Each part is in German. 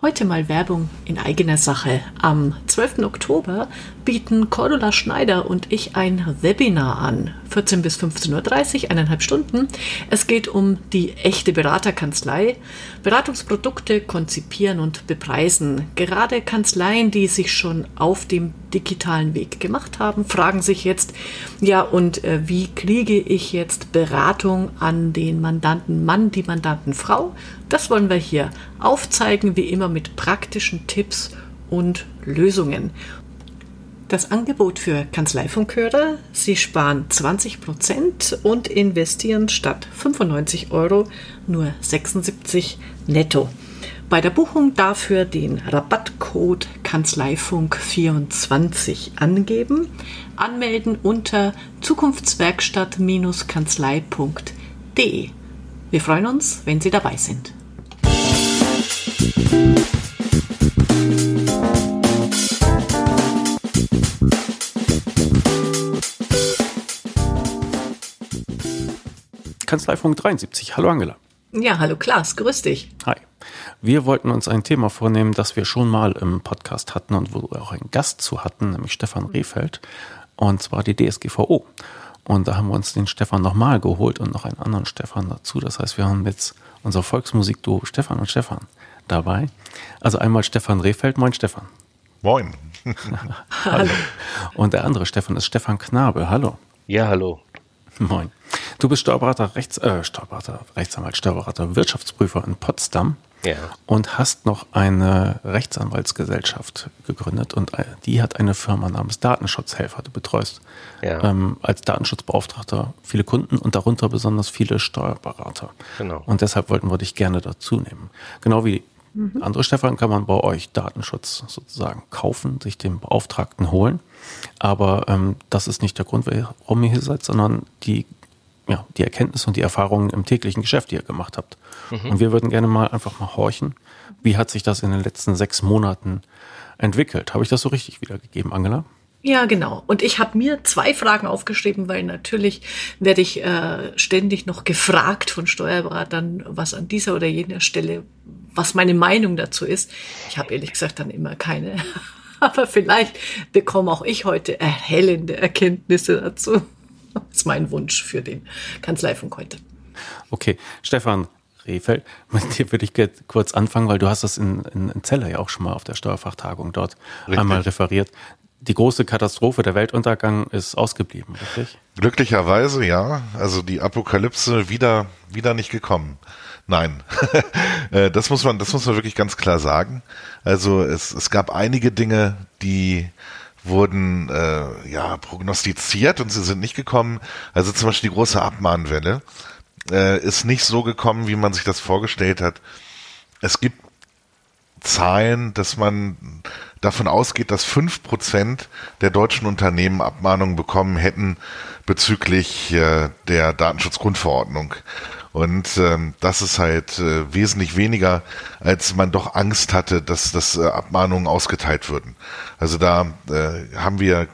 Heute mal Werbung in eigener Sache. Am 12. Oktober bieten Cordula Schneider und ich ein Webinar an. 14 bis 15.30 Uhr, eineinhalb Stunden. Es geht um die echte Beraterkanzlei. Beratungsprodukte konzipieren und bepreisen. Gerade Kanzleien, die sich schon auf dem digitalen Weg gemacht haben, fragen sich jetzt, ja, und äh, wie kriege ich jetzt Beratung an den Mandanten Mann, die Mandanten Frau? Das wollen wir hier aufzeigen, wie immer mit praktischen Tipps und Lösungen. Das Angebot für Kanzleifunkhörer, Sie sparen 20 Prozent und investieren statt 95 Euro nur 76 netto. Bei der Buchung dafür den Rabattcode Kanzleifunk24 angeben, anmelden unter zukunftswerkstatt-kanzlei.de. Wir freuen uns, wenn Sie dabei sind. Kanzleifunk 73. Hallo Angela. Ja, hallo Klaas, grüß dich. Hi. Wir wollten uns ein Thema vornehmen, das wir schon mal im Podcast hatten und wo wir auch einen Gast zu hatten, nämlich Stefan Rehfeld, und zwar die DSGVO. Und da haben wir uns den Stefan nochmal geholt und noch einen anderen Stefan dazu. Das heißt, wir haben jetzt unser Volksmusikduo Stefan und Stefan dabei. Also einmal Stefan Rehfeld. Moin, Stefan. Moin. hallo. Und der andere Stefan ist Stefan Knabe. Hallo. Ja, hallo. Moin. Du bist Steuerberater, Rechts, äh, Steuerberater, Rechtsanwalt, Steuerberater, Wirtschaftsprüfer in Potsdam. Ja. Und hast noch eine Rechtsanwaltsgesellschaft gegründet und äh, die hat eine Firma namens Datenschutzhelfer. Du betreust ja. ähm, als Datenschutzbeauftragter viele Kunden und darunter besonders viele Steuerberater. Genau. Und deshalb wollten wir dich gerne dazu nehmen. Genau wie mhm. andere Stefan kann man bei euch Datenschutz sozusagen kaufen, sich den Beauftragten holen. Aber ähm, das ist nicht der Grund, warum ihr hier seid, sondern die ja, die Erkenntnisse und die Erfahrungen im täglichen Geschäft, die ihr gemacht habt. Mhm. Und wir würden gerne mal einfach mal horchen, wie hat sich das in den letzten sechs Monaten entwickelt? Habe ich das so richtig wiedergegeben, Angela? Ja, genau. Und ich habe mir zwei Fragen aufgeschrieben, weil natürlich werde ich äh, ständig noch gefragt von Steuerberatern, was an dieser oder jener Stelle, was meine Meinung dazu ist. Ich habe ehrlich gesagt dann immer keine. Aber vielleicht bekomme auch ich heute erhellende Erkenntnisse dazu. Das ist mein Wunsch für den Kanzleifunk heute. Okay, Stefan Rehfeld, mit dir würde ich kurz anfangen, weil du hast das in, in, in Celle ja auch schon mal auf der Steuerfachtagung dort richtig. einmal referiert. Die große Katastrophe, der Weltuntergang ist ausgeblieben, richtig? Glücklicherweise ja. Also die Apokalypse wieder, wieder nicht gekommen. Nein, äh, das muss man, das muss man wirklich ganz klar sagen. Also es, es gab einige Dinge, die wurden äh, ja prognostiziert und sie sind nicht gekommen. Also zum Beispiel die große Abmahnwelle äh, ist nicht so gekommen, wie man sich das vorgestellt hat. Es gibt Zahlen, dass man davon ausgeht, dass fünf Prozent der deutschen Unternehmen Abmahnungen bekommen hätten bezüglich äh, der Datenschutzgrundverordnung. Und ähm, das ist halt äh, wesentlich weniger, als man doch Angst hatte, dass, dass äh, Abmahnungen ausgeteilt würden. Also da äh, haben wir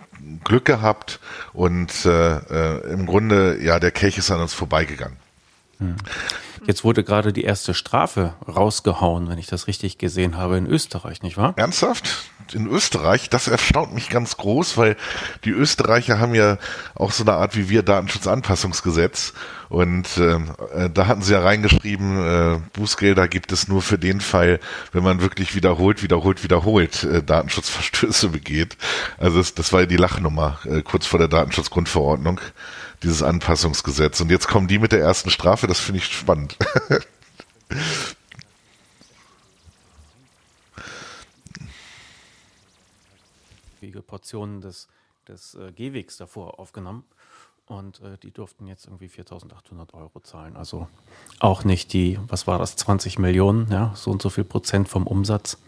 Glück gehabt und äh, äh, im Grunde, ja, der Kelch ist an uns vorbeigegangen. Hm. Jetzt wurde gerade die erste Strafe rausgehauen, wenn ich das richtig gesehen habe, in Österreich, nicht wahr? Ernsthaft? In Österreich? Das erstaunt mich ganz groß, weil die Österreicher haben ja auch so eine Art wie wir Datenschutzanpassungsgesetz. Und ähm, äh, da hatten sie ja reingeschrieben, äh, Bußgelder gibt es nur für den Fall, wenn man wirklich wiederholt, wiederholt, wiederholt äh, Datenschutzverstöße begeht. Also das, das war ja die Lachnummer äh, kurz vor der Datenschutzgrundverordnung dieses Anpassungsgesetz. Und jetzt kommen die mit der ersten Strafe, das finde ich spannend. Portionen des, des äh, Gehwegs davor aufgenommen und äh, die durften jetzt irgendwie 4.800 Euro zahlen. Also auch nicht die, was war das, 20 Millionen, ja, so und so viel Prozent vom Umsatz.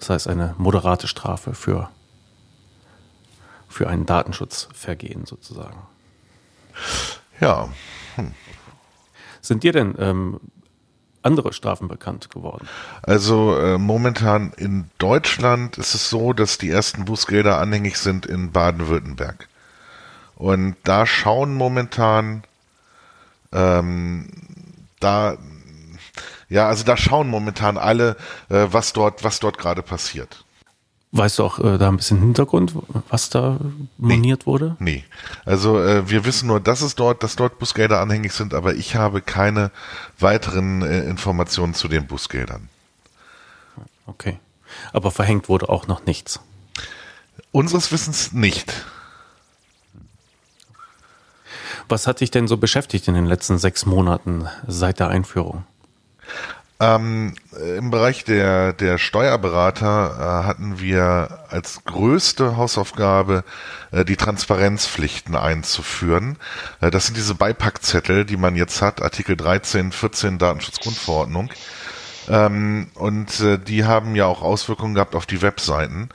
Das heißt eine moderate Strafe für für ein Datenschutzvergehen sozusagen. Ja. Hm. Sind dir denn ähm, andere Strafen bekannt geworden? Also äh, momentan in Deutschland ist es so, dass die ersten Bußgelder anhängig sind in Baden-Württemberg. Und da schauen momentan ähm, da Ja, also da schauen momentan alle, äh, was dort, was dort gerade passiert. Weißt du auch äh, da ein bisschen Hintergrund, was da moniert nee, wurde? Nee. Also äh, wir wissen nur, dass es dort, dass dort Bußgelder anhängig sind, aber ich habe keine weiteren äh, Informationen zu den Bußgeldern. Okay. Aber verhängt wurde auch noch nichts. Unseres Wissens nicht. Was hat dich denn so beschäftigt in den letzten sechs Monaten seit der Einführung? Ähm, Im Bereich der, der Steuerberater äh, hatten wir als größte Hausaufgabe äh, die Transparenzpflichten einzuführen. Äh, das sind diese Beipackzettel, die man jetzt hat, Artikel 13, 14 Datenschutzgrundverordnung. Ähm, und äh, die haben ja auch Auswirkungen gehabt auf die Webseiten.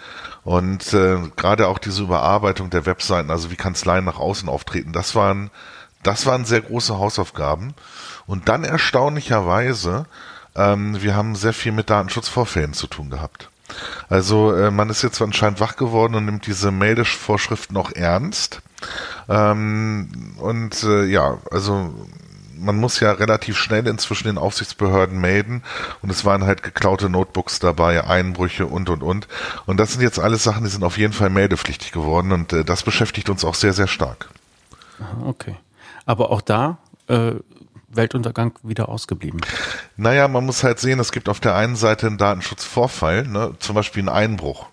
Und äh, gerade auch diese Überarbeitung der Webseiten, also wie Kanzleien nach außen auftreten, das waren, das waren sehr große Hausaufgaben. Und dann erstaunlicherweise, ähm, wir haben sehr viel mit Datenschutzvorfällen zu tun gehabt. Also äh, man ist jetzt anscheinend wach geworden und nimmt diese Meldevorschriften auch ernst. Ähm, und äh, ja, also man muss ja relativ schnell inzwischen den Aufsichtsbehörden melden und es waren halt geklaute Notebooks dabei, Einbrüche und und und. Und das sind jetzt alles Sachen, die sind auf jeden Fall meldepflichtig geworden und äh, das beschäftigt uns auch sehr, sehr stark. Okay. Aber auch da äh, Weltuntergang wieder ausgeblieben. Naja, man muss halt sehen, es gibt auf der einen Seite einen Datenschutzvorfall, ne, zum Beispiel einen Einbruch.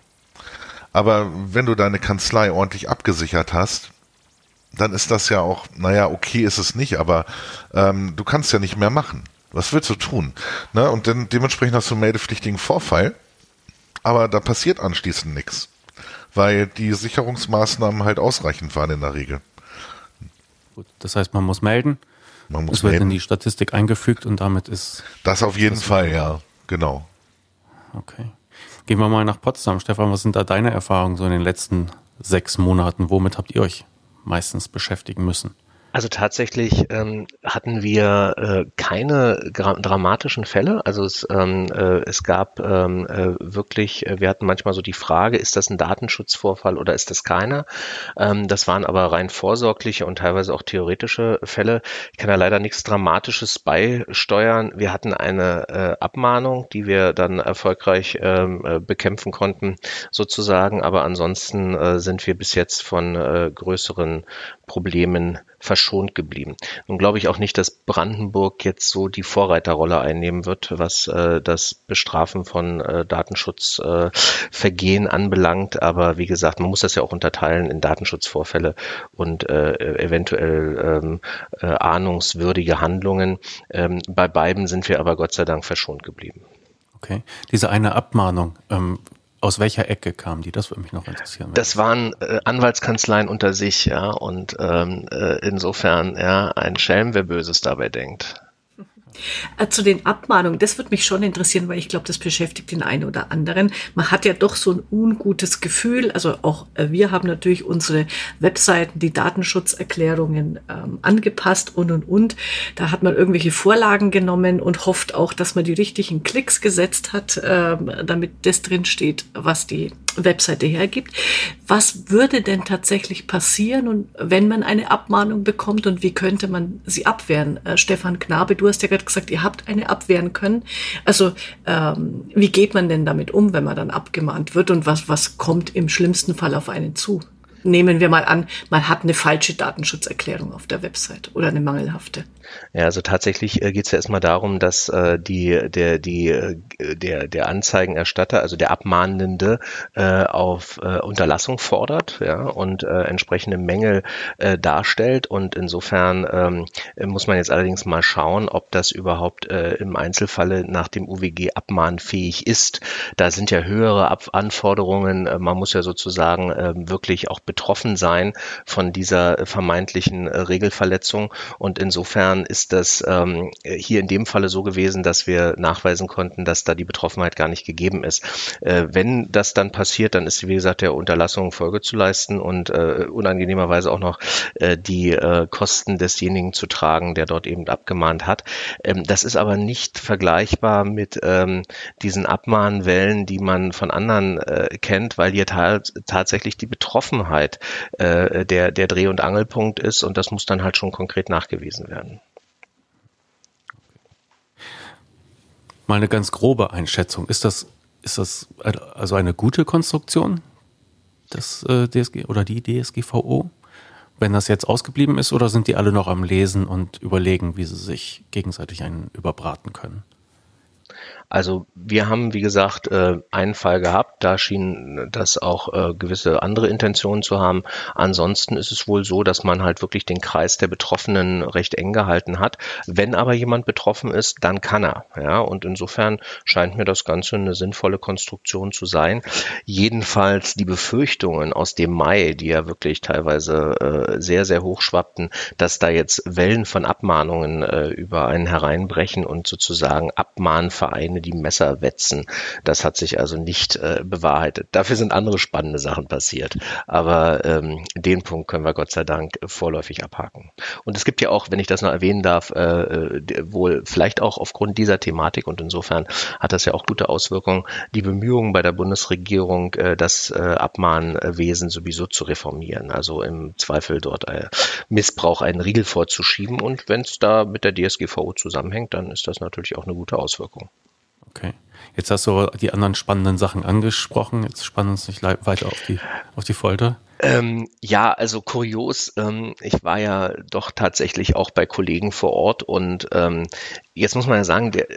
Aber wenn du deine Kanzlei ordentlich abgesichert hast, dann ist das ja auch, naja, okay ist es nicht, aber ähm, du kannst ja nicht mehr machen. Was willst du tun? Ne? Und dann dementsprechend hast du einen meldepflichtigen Vorfall, aber da passiert anschließend nichts, weil die Sicherungsmaßnahmen halt ausreichend waren in der Regel. Gut, das heißt, man muss melden. Man muss es wird in die Statistik eingefügt und damit ist. Das auf jeden Fall, ja, genau. Okay. Gehen wir mal nach Potsdam. Stefan, was sind da deine Erfahrungen so in den letzten sechs Monaten? Womit habt ihr euch meistens beschäftigen müssen. Also tatsächlich ähm, hatten wir äh, keine dramatischen Fälle. Also es, ähm, äh, es gab ähm, äh, wirklich, äh, wir hatten manchmal so die Frage, ist das ein Datenschutzvorfall oder ist das keiner? Ähm, das waren aber rein vorsorgliche und teilweise auch theoretische Fälle. Ich kann da leider nichts Dramatisches beisteuern. Wir hatten eine äh, Abmahnung, die wir dann erfolgreich ähm, äh, bekämpfen konnten, sozusagen. Aber ansonsten äh, sind wir bis jetzt von äh, größeren Problemen verschont geblieben. Nun glaube ich auch nicht, dass Brandenburg jetzt so die Vorreiterrolle einnehmen wird, was äh, das Bestrafen von äh, Datenschutzvergehen äh, anbelangt. Aber wie gesagt, man muss das ja auch unterteilen in Datenschutzvorfälle und äh, eventuell ähm, äh, ahnungswürdige Handlungen. Ähm, bei beiden sind wir aber Gott sei Dank verschont geblieben. Okay, diese eine Abmahnung, ähm, aus welcher Ecke kamen die? Das würde mich noch interessieren. Das waren äh, Anwaltskanzleien unter sich, ja, und ähm, äh, insofern, ja, ein Schelm, wer Böses dabei denkt. Äh, zu den Abmahnungen, das würde mich schon interessieren, weil ich glaube, das beschäftigt den einen oder anderen. Man hat ja doch so ein ungutes Gefühl. Also auch äh, wir haben natürlich unsere Webseiten, die Datenschutzerklärungen ähm, angepasst und und und. Da hat man irgendwelche Vorlagen genommen und hofft auch, dass man die richtigen Klicks gesetzt hat, ähm, damit das drin steht, was die Webseite hergibt. Was würde denn tatsächlich passieren und wenn man eine Abmahnung bekommt und wie könnte man sie abwehren? Äh, Stefan Knabe, du hast ja gerade gesagt, ihr habt eine abwehren können. Also ähm, wie geht man denn damit um, wenn man dann abgemahnt wird und was, was kommt im schlimmsten Fall auf einen zu? Nehmen wir mal an, man hat eine falsche Datenschutzerklärung auf der Website oder eine mangelhafte. Ja, also tatsächlich äh, geht es ja erstmal darum, dass äh, die, der, die, äh, der, der Anzeigenerstatter, also der Abmahnende, äh, auf äh, Unterlassung fordert ja, und äh, entsprechende Mängel äh, darstellt. Und insofern ähm, muss man jetzt allerdings mal schauen, ob das überhaupt äh, im Einzelfalle nach dem UWG abmahnfähig ist. Da sind ja höhere Ab Anforderungen. Äh, man muss ja sozusagen äh, wirklich auch betroffen sein von dieser vermeintlichen äh, Regelverletzung. Und insofern ist das ähm, hier in dem Falle so gewesen, dass wir nachweisen konnten, dass da die Betroffenheit gar nicht gegeben ist. Äh, wenn das dann passiert, dann ist, wie gesagt, der Unterlassung Folge zu leisten und äh, unangenehmerweise auch noch äh, die äh, Kosten desjenigen zu tragen, der dort eben abgemahnt hat. Ähm, das ist aber nicht vergleichbar mit ähm, diesen Abmahnwellen, die man von anderen äh, kennt, weil hier tatsächlich die Betroffenheit äh, der, der Dreh- und Angelpunkt ist und das muss dann halt schon konkret nachgewiesen werden. Mal eine ganz grobe Einschätzung. Ist das, ist das also eine gute Konstruktion, das äh, DSG oder die DSGVO? Wenn das jetzt ausgeblieben ist, oder sind die alle noch am Lesen und überlegen, wie sie sich gegenseitig einen überbraten können? Also wir haben, wie gesagt, äh, einen Fall gehabt, da schien das auch äh, gewisse andere Intentionen zu haben. Ansonsten ist es wohl so, dass man halt wirklich den Kreis der Betroffenen recht eng gehalten hat. Wenn aber jemand betroffen ist, dann kann er. Ja, und insofern scheint mir das Ganze eine sinnvolle Konstruktion zu sein. Jedenfalls die Befürchtungen aus dem Mai, die ja wirklich teilweise äh, sehr, sehr hoch schwappten, dass da jetzt Wellen von Abmahnungen über einen hereinbrechen und sozusagen Abmahnvereine die Messer wetzen. Das hat sich also nicht äh, bewahrheitet. Dafür sind andere spannende Sachen passiert. Aber ähm, den Punkt können wir Gott sei Dank vorläufig abhaken. Und es gibt ja auch, wenn ich das noch erwähnen darf, äh, äh, wohl vielleicht auch aufgrund dieser Thematik und insofern hat das ja auch gute Auswirkungen, die Bemühungen bei der Bundesregierung, äh, das äh, Abmahnwesen sowieso zu reformieren. Also im Zweifel dort äh, Missbrauch einen Riegel vorzuschieben. Und wenn es da mit der DSGVO zusammenhängt, dann ist das natürlich auch eine gute Auswirkung. Okay. Jetzt hast du die anderen spannenden Sachen angesprochen. Jetzt spannen uns nicht weiter auf die, auf die Folter. Ähm, ja, also kurios. Ähm, ich war ja doch tatsächlich auch bei Kollegen vor Ort und ähm, jetzt muss man ja sagen, der,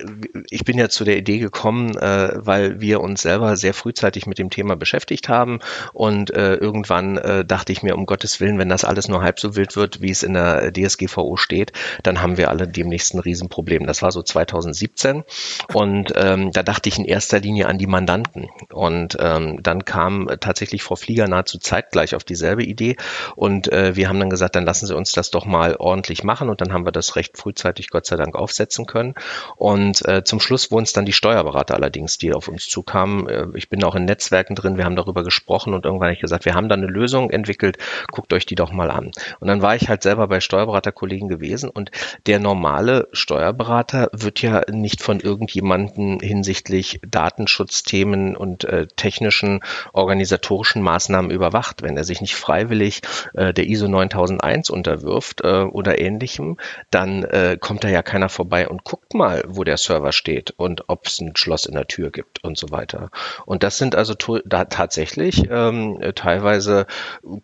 ich bin ja zu der Idee gekommen, äh, weil wir uns selber sehr frühzeitig mit dem Thema beschäftigt haben. Und äh, irgendwann äh, dachte ich mir, um Gottes Willen, wenn das alles nur halb so wild wird, wie es in der DSGVO steht, dann haben wir alle demnächst ein Riesenproblem. Das war so 2017 und ähm, da dachte ich in erster Linie an die Mandanten. Und ähm, dann kam tatsächlich Frau Flieger nahezu zeitgleich auf dieselbe Idee. Und äh, wir haben dann gesagt, dann lassen Sie uns das doch mal ordentlich machen. Und dann haben wir das recht frühzeitig Gott sei Dank aufsetzen können. Und äh, zum Schluss wurden es dann die Steuerberater allerdings, die auf uns zukamen. Äh, ich bin auch in Netzwerken drin, wir haben darüber gesprochen und irgendwann habe ich gesagt, wir haben da eine Lösung entwickelt, guckt euch die doch mal an. Und dann war ich halt selber bei Steuerberaterkollegen gewesen und der normale Steuerberater wird ja nicht von irgendjemanden hinsichtlich Datenschutzthemen und äh, technischen organisatorischen Maßnahmen überwacht. Wenn er sich nicht freiwillig äh, der ISO 9001 unterwirft äh, oder ähnlichem, dann äh, kommt da ja keiner vorbei und guckt mal, wo der Server steht und ob es ein Schloss in der Tür gibt und so weiter. Und das sind also da tatsächlich ähm, teilweise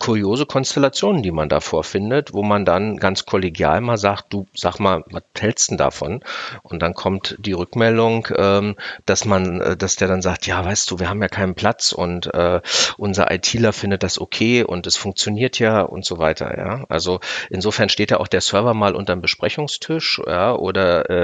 kuriose Konstellationen, die man da vorfindet, wo man dann ganz kollegial mal sagt, du sag mal, was hältst du davon? Und dann kommt die Rückmeldung, ähm, dass man, äh, dass der dann sagt, ja, weißt du, wir haben ja keinen Platz und äh, unser ITler findet das okay und es funktioniert ja und so weiter. Ja, also insofern steht ja auch der Server mal unterm Besprechungstisch, ja, oder äh,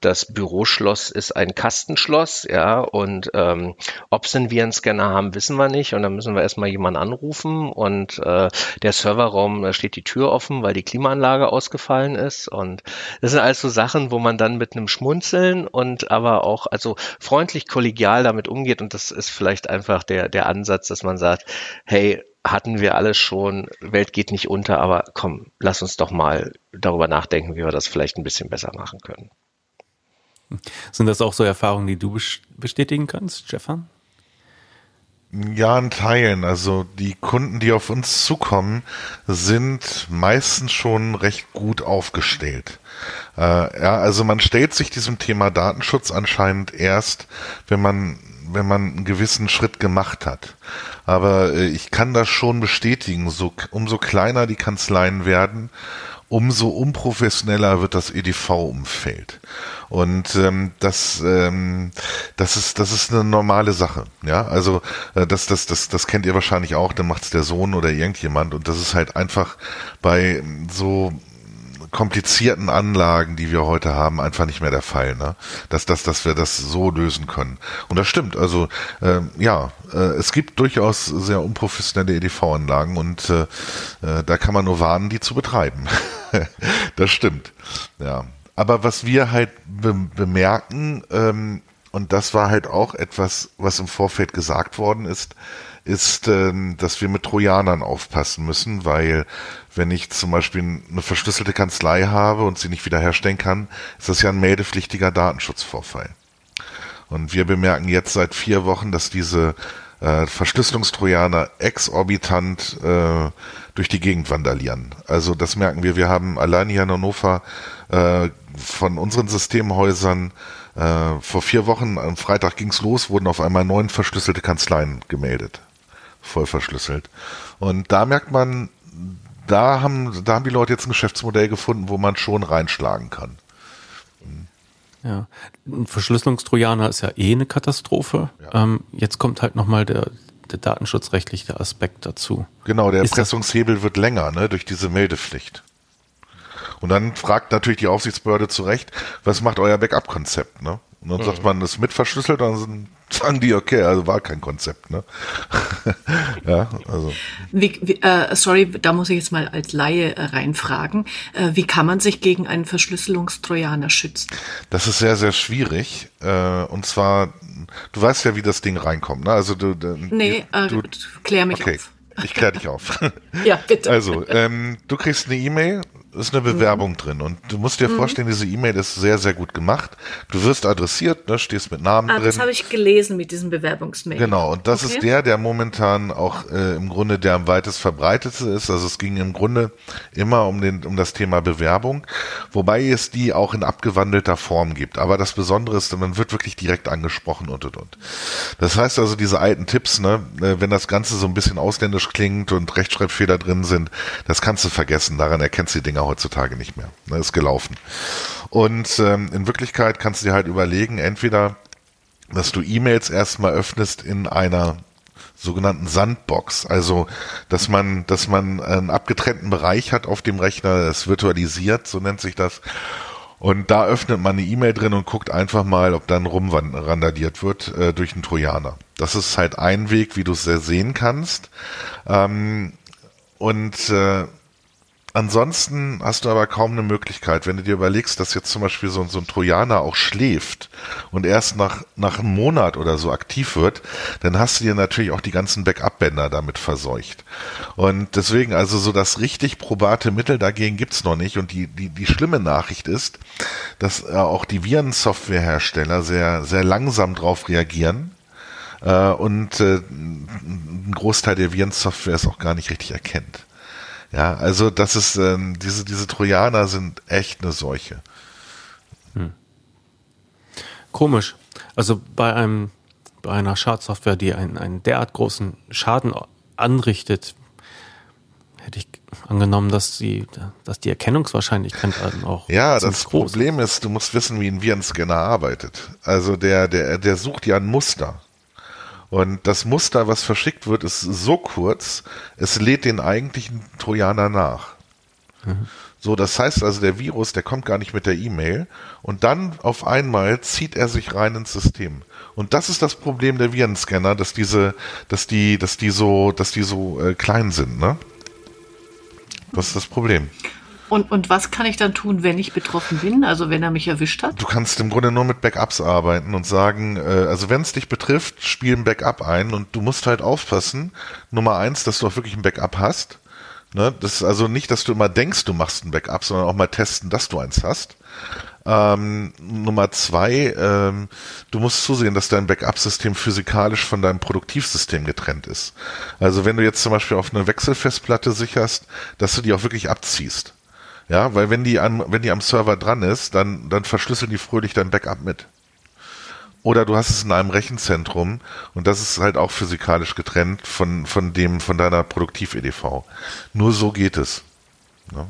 das Büroschloss ist ein Kastenschloss, ja, und ähm, ob sie einen Virenscanner haben, wissen wir nicht. Und dann müssen wir erstmal jemanden anrufen und äh, der Serverraum, da steht die Tür offen, weil die Klimaanlage ausgefallen ist. Und das sind also Sachen, wo man dann mit einem Schmunzeln und aber auch also freundlich kollegial damit umgeht. Und das ist vielleicht einfach der, der Ansatz, dass man sagt, hey, hatten wir alles schon, Welt geht nicht unter, aber komm, lass uns doch mal darüber nachdenken, wie wir das vielleicht ein bisschen besser machen können. Sind das auch so Erfahrungen, die du bestätigen kannst, Stefan? Ja, in Teilen. Also die Kunden, die auf uns zukommen, sind meistens schon recht gut aufgestellt. Äh, ja, also man stellt sich diesem Thema Datenschutz anscheinend erst, wenn man wenn man einen gewissen Schritt gemacht hat. Aber äh, ich kann das schon bestätigen. So, umso kleiner die Kanzleien werden, umso unprofessioneller wird das EDV-Umfeld. Und ähm, das, ähm, das ist, das ist eine normale Sache. Ja, also äh, das, das, das, das kennt ihr wahrscheinlich auch. Dann macht's der Sohn oder irgendjemand. Und das ist halt einfach bei so komplizierten Anlagen, die wir heute haben, einfach nicht mehr der Fall, ne? Dass, dass, dass wir das so lösen können. Und das stimmt. Also äh, ja, äh, es gibt durchaus sehr unprofessionelle EDV-Anlagen und äh, äh, da kann man nur warnen, die zu betreiben. das stimmt. Ja. Aber was wir halt be bemerken, ähm, und das war halt auch etwas, was im Vorfeld gesagt worden ist, ist, ähm, dass wir mit Trojanern aufpassen müssen, weil wenn ich zum Beispiel eine verschlüsselte Kanzlei habe und sie nicht wiederherstellen kann, ist das ja ein meldepflichtiger Datenschutzvorfall. Und wir bemerken jetzt seit vier Wochen, dass diese äh, Verschlüsselungstrojaner exorbitant äh, durch die Gegend vandalieren. Also das merken wir. Wir haben allein hier in Hannover äh, von unseren Systemhäusern Äh, vor vier Wochen, am Freitag ging's los, wurden auf einmal neun verschlüsselte Kanzleien gemeldet. Voll verschlüsselt. Und da merkt man, da haben, da haben die Leute jetzt ein Geschäftsmodell gefunden, wo man schon reinschlagen kann. Ja, ein Verschlüsselungstrojaner ist ja eh eine Katastrophe. Ja. Ähm, jetzt kommt halt nochmal der, der datenschutzrechtliche Aspekt dazu. Genau, der Erpressungshebel wird länger, ne, durch diese Meldepflicht. Und dann fragt natürlich die Aufsichtsbehörde zu Recht, was macht euer Backup-Konzept, ne? Und dann mhm. sagt man, das ist mit verschlüsselt, dann sagen die, okay, also war kein Konzept, ne? ja, also. Wie, wie, äh, sorry, da muss ich jetzt mal als Laie äh, reinfragen. Äh, wie kann man sich gegen einen Verschlüsselungstrojaner schützen? Das ist sehr, sehr schwierig. Äh, und zwar, du weißt ja, wie das Ding reinkommt, ne? Also du, du Nee, äh, du, klär mich okay. auf. Ich kläre dich auf. ja, bitte. Also, ähm, du kriegst eine E-Mail ist eine Bewerbung mhm. drin und du musst dir mhm. vorstellen, diese E-Mail ist sehr, sehr gut gemacht. Du wirst adressiert, ne, stehst mit Namen ah, drin. Das habe ich gelesen mit diesem Bewerbungsmail. Genau, und das okay. ist der, der momentan auch äh, im Grunde der am weitest verbreitete ist. Also es ging im Grunde immer um, den, um das Thema Bewerbung, wobei es die auch in abgewandelter Form gibt. Aber das Besondere ist, man wird wirklich direkt angesprochen und und und. Das heißt also, diese alten Tipps, ne, äh, wenn das Ganze so ein bisschen ausländisch klingt und Rechtschreibfehler drin sind, das kannst du vergessen. Daran erkennst du die Dinger heutzutage nicht mehr. Ne, ist gelaufen. Und ähm, in Wirklichkeit kannst du dir halt überlegen, entweder, dass du E-Mails erstmal öffnest in einer sogenannten Sandbox, also dass man, dass man einen abgetrennten Bereich hat auf dem Rechner, das virtualisiert, so nennt sich das. Und da öffnet man eine E-Mail drin und guckt einfach mal, ob dann rumrandaliert wird äh, durch einen Trojaner. Das ist halt ein Weg, wie du es sehen kannst. Ähm, und äh, Ansonsten hast du aber kaum eine Möglichkeit, wenn du dir überlegst, dass jetzt zum Beispiel so, so ein Trojaner auch schläft und erst nach, nach einem Monat oder so aktiv wird, dann hast du dir natürlich auch die ganzen Backup-Bänder damit verseucht. Und deswegen, also so das richtig probate Mittel dagegen gibt's noch nicht. Und die, die, die schlimme Nachricht ist, dass äh, auch die Virensoftwarehersteller sehr, sehr langsam drauf reagieren. Äh, und äh, ein Großteil der Virensoftware es auch gar nicht richtig erkennt. Ja, also das ist, ähm, diese, diese Trojaner sind echt eine Seuche. Hm. Komisch. Also bei einem, bei einer Schadsoftware, die einen, einen derart großen Schaden anrichtet, hätte ich angenommen, dass die, dass die Erkennungswahrscheinlichkeit dann auch. Ja, das Problem ist, du musst wissen, wie ein Virenscanner arbeitet. Also der, der, der sucht ja ein Muster. Und das Muster, was verschickt wird, ist so kurz, es lädt den eigentlichen Trojaner nach. Mhm. So, das heißt also, der Virus, der kommt gar nicht mit der E-Mail und dann auf einmal zieht er sich rein ins System. Und das ist das Problem der Virenscanner, dass diese, dass die, dass die so, dass die so äh, klein sind, ne? Das ist das Problem. Und, und was kann ich dann tun, wenn ich betroffen bin, also wenn er mich erwischt hat? Du kannst im Grunde nur mit Backups arbeiten und sagen, äh, also wenn es dich betrifft, spiel ein Backup ein und du musst halt aufpassen, Nummer eins, dass du auch wirklich ein Backup hast. Ne? Das ist also nicht, dass du immer denkst, du machst ein Backup, sondern auch mal testen, dass du eins hast. Ähm, Nummer zwei, ähm, du musst zusehen, dass dein Backup-System physikalisch von deinem Produktivsystem getrennt ist. Also wenn du jetzt zum Beispiel auf eine Wechselfestplatte sicherst, dass du die auch wirklich abziehst. Ja, weil wenn die an, wenn die am Server dran ist, dann, dann verschlüsseln die fröhlich dein Backup mit. Oder du hast es in einem Rechenzentrum und das ist halt auch physikalisch getrennt von, von dem, von deiner Produktiv-EDV. Nur so geht es. Ja.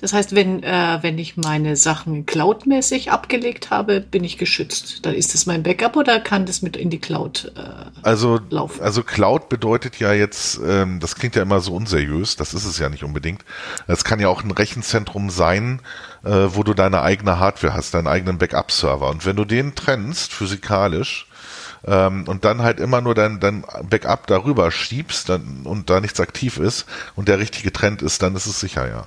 Das heißt, wenn, äh, wenn ich meine Sachen cloudmäßig abgelegt habe, bin ich geschützt. Dann ist das mein Backup oder kann das mit in die Cloud äh, also, laufen? Also Cloud bedeutet ja jetzt, ähm, das klingt ja immer so unseriös, das ist es ja nicht unbedingt. Es kann ja auch ein Rechenzentrum sein, äh, wo du deine eigene Hardware hast, deinen eigenen Backup-Server. Und wenn du den trennst, physikalisch, ähm, und dann halt immer nur dein, dein Backup darüber schiebst dann, und da nichts aktiv ist und der richtige Trend ist, dann ist es sicher, ja.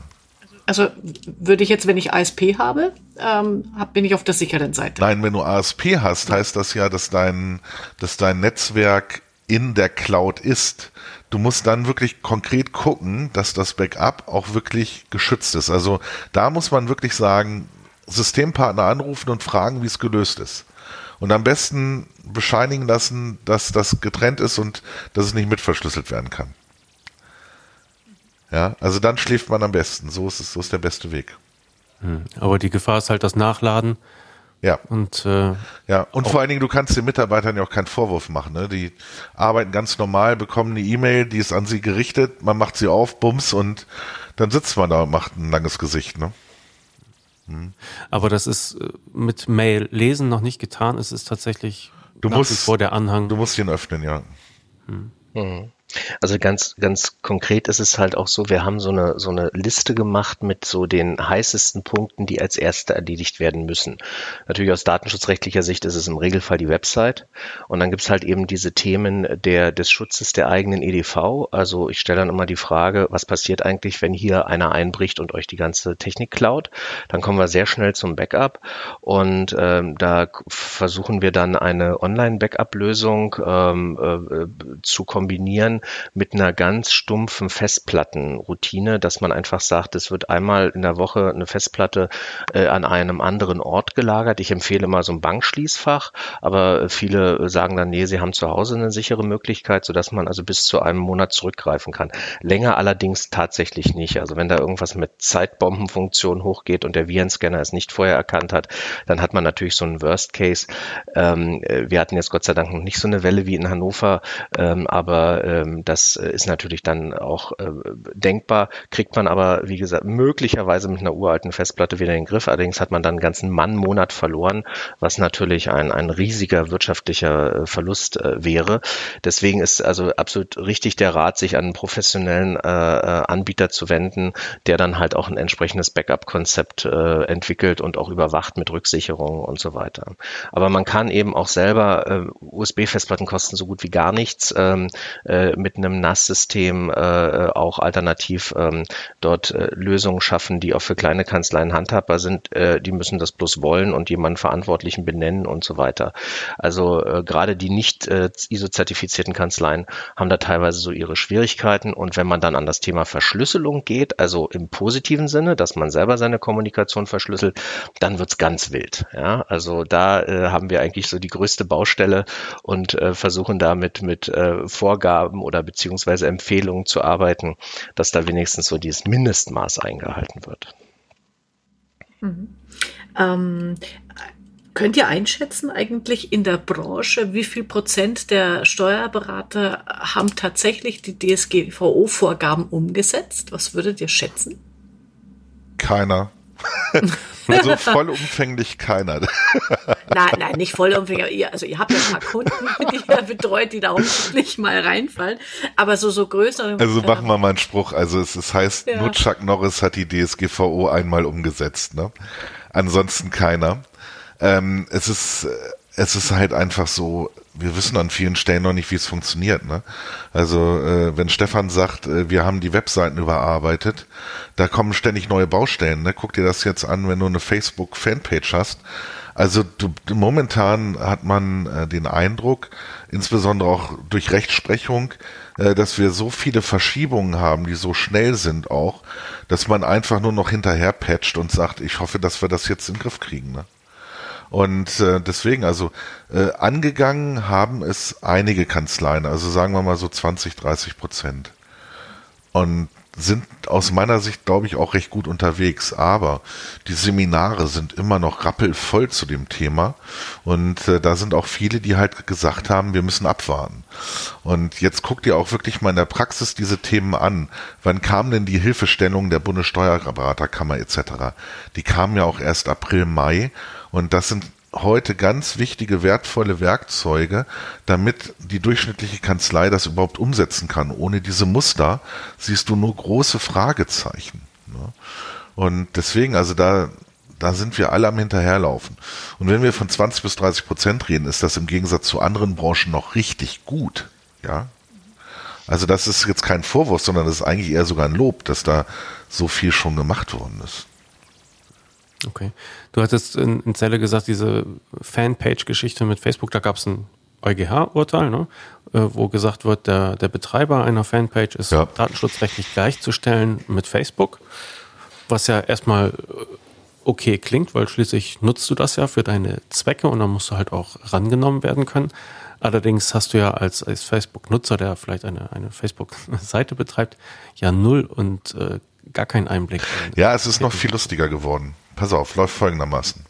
Also würde ich jetzt, wenn ich ASP habe, ähm, bin ich auf der sicheren Seite. Nein, wenn du ASP hast, heißt das ja, dass dein, dass dein Netzwerk in der Cloud ist. Du musst dann wirklich konkret gucken, dass das Backup auch wirklich geschützt ist. Also da muss man wirklich sagen, Systempartner anrufen und fragen, wie es gelöst ist. Und am besten bescheinigen lassen, dass das getrennt ist und dass es nicht mitverschlüsselt werden kann. Ja, also dann schläft man am besten. So ist es, so ist der beste Weg. Hm. Aber die Gefahr ist halt das Nachladen Ja. Und, äh, ja, und vor allen Dingen, du kannst den Mitarbeitern ja auch keinen Vorwurf machen. Ne? Die arbeiten ganz normal, bekommen eine E-Mail, die ist an sie gerichtet, man macht sie auf, bums, und dann sitzt man da und macht ein langes Gesicht. Ne? Hm. Aber das ist äh, mit Mail lesen noch nicht getan. Es ist tatsächlich du musst, vor der Anhang. Du musst ihn öffnen, ja. Hm. Mhm. Also ganz, ganz konkret ist es halt auch so, wir haben so eine, so eine Liste gemacht mit so den heißesten Punkten, die als erste erledigt werden müssen. Natürlich aus datenschutzrechtlicher Sicht ist es im Regelfall die Website. Und dann gibt es halt eben diese Themen der, des Schutzes der eigenen EDV. Also ich stelle dann immer die Frage, was passiert eigentlich, wenn hier einer einbricht und euch die ganze Technik klaut? Dann kommen wir sehr schnell zum Backup. Und ähm, da versuchen wir dann eine Online-Backup-Lösung ähm, äh, zu kombinieren mit einer ganz stumpfen Festplattenroutine, dass man einfach sagt, es wird einmal in der Woche eine Festplatte äh, an einem anderen Ort gelagert. Ich empfehle mal so ein Bankschließfach, aber viele sagen dann, nee, sie haben zu Hause eine sichere Möglichkeit, sodass man also bis zu einem Monat zurückgreifen kann. Länger allerdings tatsächlich nicht. Also wenn da irgendwas mit Zeitbombenfunktion hochgeht und der Virenscanner es nicht vorher erkannt hat, dann hat man natürlich so einen Worst Case. Ähm, äh, wir hatten jetzt Gott sei Dank noch nicht so eine Welle wie in Hannover, ähm, aber ähm, das äh, ist natürlich dann auch äh, denkbar, kriegt man aber, wie gesagt, möglicherweise mit einer uralten Festplatte wieder in den Griff. Allerdings hat man dann einen ganzen Mann-Monat verloren, was natürlich ein, ein riesiger wirtschaftlicher äh, Verlust äh, wäre. Deswegen ist also absolut richtig der Rat, sich an einen professionellen äh, äh, Anbieter zu wenden, der dann halt auch ein entsprechendes Backup-Konzept äh, entwickelt und auch überwacht mit Rücksicherung und so weiter. Aber man kann eben auch selber, äh, USB-Festplatten kosten so gut wie gar nichts, ähm, äh, mit einem NAS-System äh, auch alternativ ähm, dort äh, Lösungen schaffen, die auch für kleine Kanzleien handhabbar sind. Äh, die müssen das bloß wollen und jemanden Verantwortlichen benennen und so weiter. Also äh, gerade die nicht äh, ISO-zertifizierten Kanzleien haben da teilweise so ihre Schwierigkeiten. Und wenn man dann an das Thema Verschlüsselung geht, also im positiven Sinne, dass man selber seine Kommunikation verschlüsselt, dann wird's ganz wild. Ja? Also da äh, haben wir eigentlich so die größte Baustelle und äh, versuchen damit mit äh, Vorgaben oder beziehungsweise Empfehlungen zu arbeiten, dass da wenigstens so dieses Mindestmaß eingehalten wird. Mhm. Ähm, könnt ihr einschätzen eigentlich in der Branche, wie viel Prozent der Steuerberater haben tatsächlich die DSGVO-Vorgaben umgesetzt? Was würdet ihr schätzen? Keiner. also vollumfänglich keiner. nein, nein, nicht vollumfänglich. Also ihr habt ja paar Kunden, die ihr betreut, die da hoffentlich mal reinfallen. Aber so, so größer. Also machen wir mal einen Spruch. Also es, es heißt, ja. nur Chuck Norris hat die DSGVO einmal umgesetzt. Ne? Ansonsten keiner. Ähm, es ist, es ist halt einfach so, wir wissen an vielen Stellen noch nicht, wie es funktioniert. Ne? Also äh, wenn Stefan sagt, äh, wir haben die Webseiten überarbeitet, da kommen ständig neue Baustellen. Ne? Guck dir das jetzt an, wenn du eine Facebook-Fanpage hast. Also du, momentan hat man äh, den Eindruck, insbesondere auch durch Rechtsprechung, äh, dass wir so viele Verschiebungen haben, die so schnell sind auch, dass man einfach nur noch hinterher patcht und sagt, ich hoffe, dass wir das jetzt in den Griff kriegen. Ne? Und äh, deswegen, also äh, angegangen haben es einige Kanzleien, also sagen wir mal so 20, 30 Prozent. Und sind aus meiner Sicht, glaube ich, auch recht gut unterwegs. Aber die Seminare sind immer noch rappelvoll zu dem Thema. Und äh, da sind auch viele, die halt gesagt haben, wir müssen abwarten. Und jetzt guckt ihr auch wirklich mal in der Praxis diese Themen an. Wann kam denn die Hilfestellung der Bundessteuerberaterkammer etc.? Die kamen ja auch erst April, Mai. Und das sind heute ganz wichtige, wertvolle Werkzeuge, damit die durchschnittliche Kanzlei das überhaupt umsetzen kann. Ohne diese Muster siehst du nur große Fragezeichen. Ne? Und deswegen, also da, da sind wir alle am Hinterherlaufen. Und wenn wir von 20 bis 30 Prozent reden, ist das im Gegensatz zu anderen Branchen noch richtig gut. Ja. Also das ist jetzt kein Vorwurf, sondern das ist eigentlich eher sogar ein Lob, dass da so viel schon gemacht worden ist. Okay. Du hattest in, in Zelle gesagt, diese Fanpage-Geschichte mit Facebook, da gab es ein EuGH-Urteil, ne? Äh, wo gesagt wird, der, der Betreiber einer Fanpage ist ja. datenschutzrechtlich gleichzustellen mit Facebook, was ja erstmal äh, okay klingt, weil schließlich nutzt du das ja für deine Zwecke und dann musst du halt auch rangenommen werden können. Allerdings hast du ja als, als Facebook-Nutzer, der vielleicht eine, eine Facebook-Seite betreibt, ja null und äh, gar keinen Einblick. Ja, es ist noch viel lustiger geworden pass auf, läuft folgendermaßen.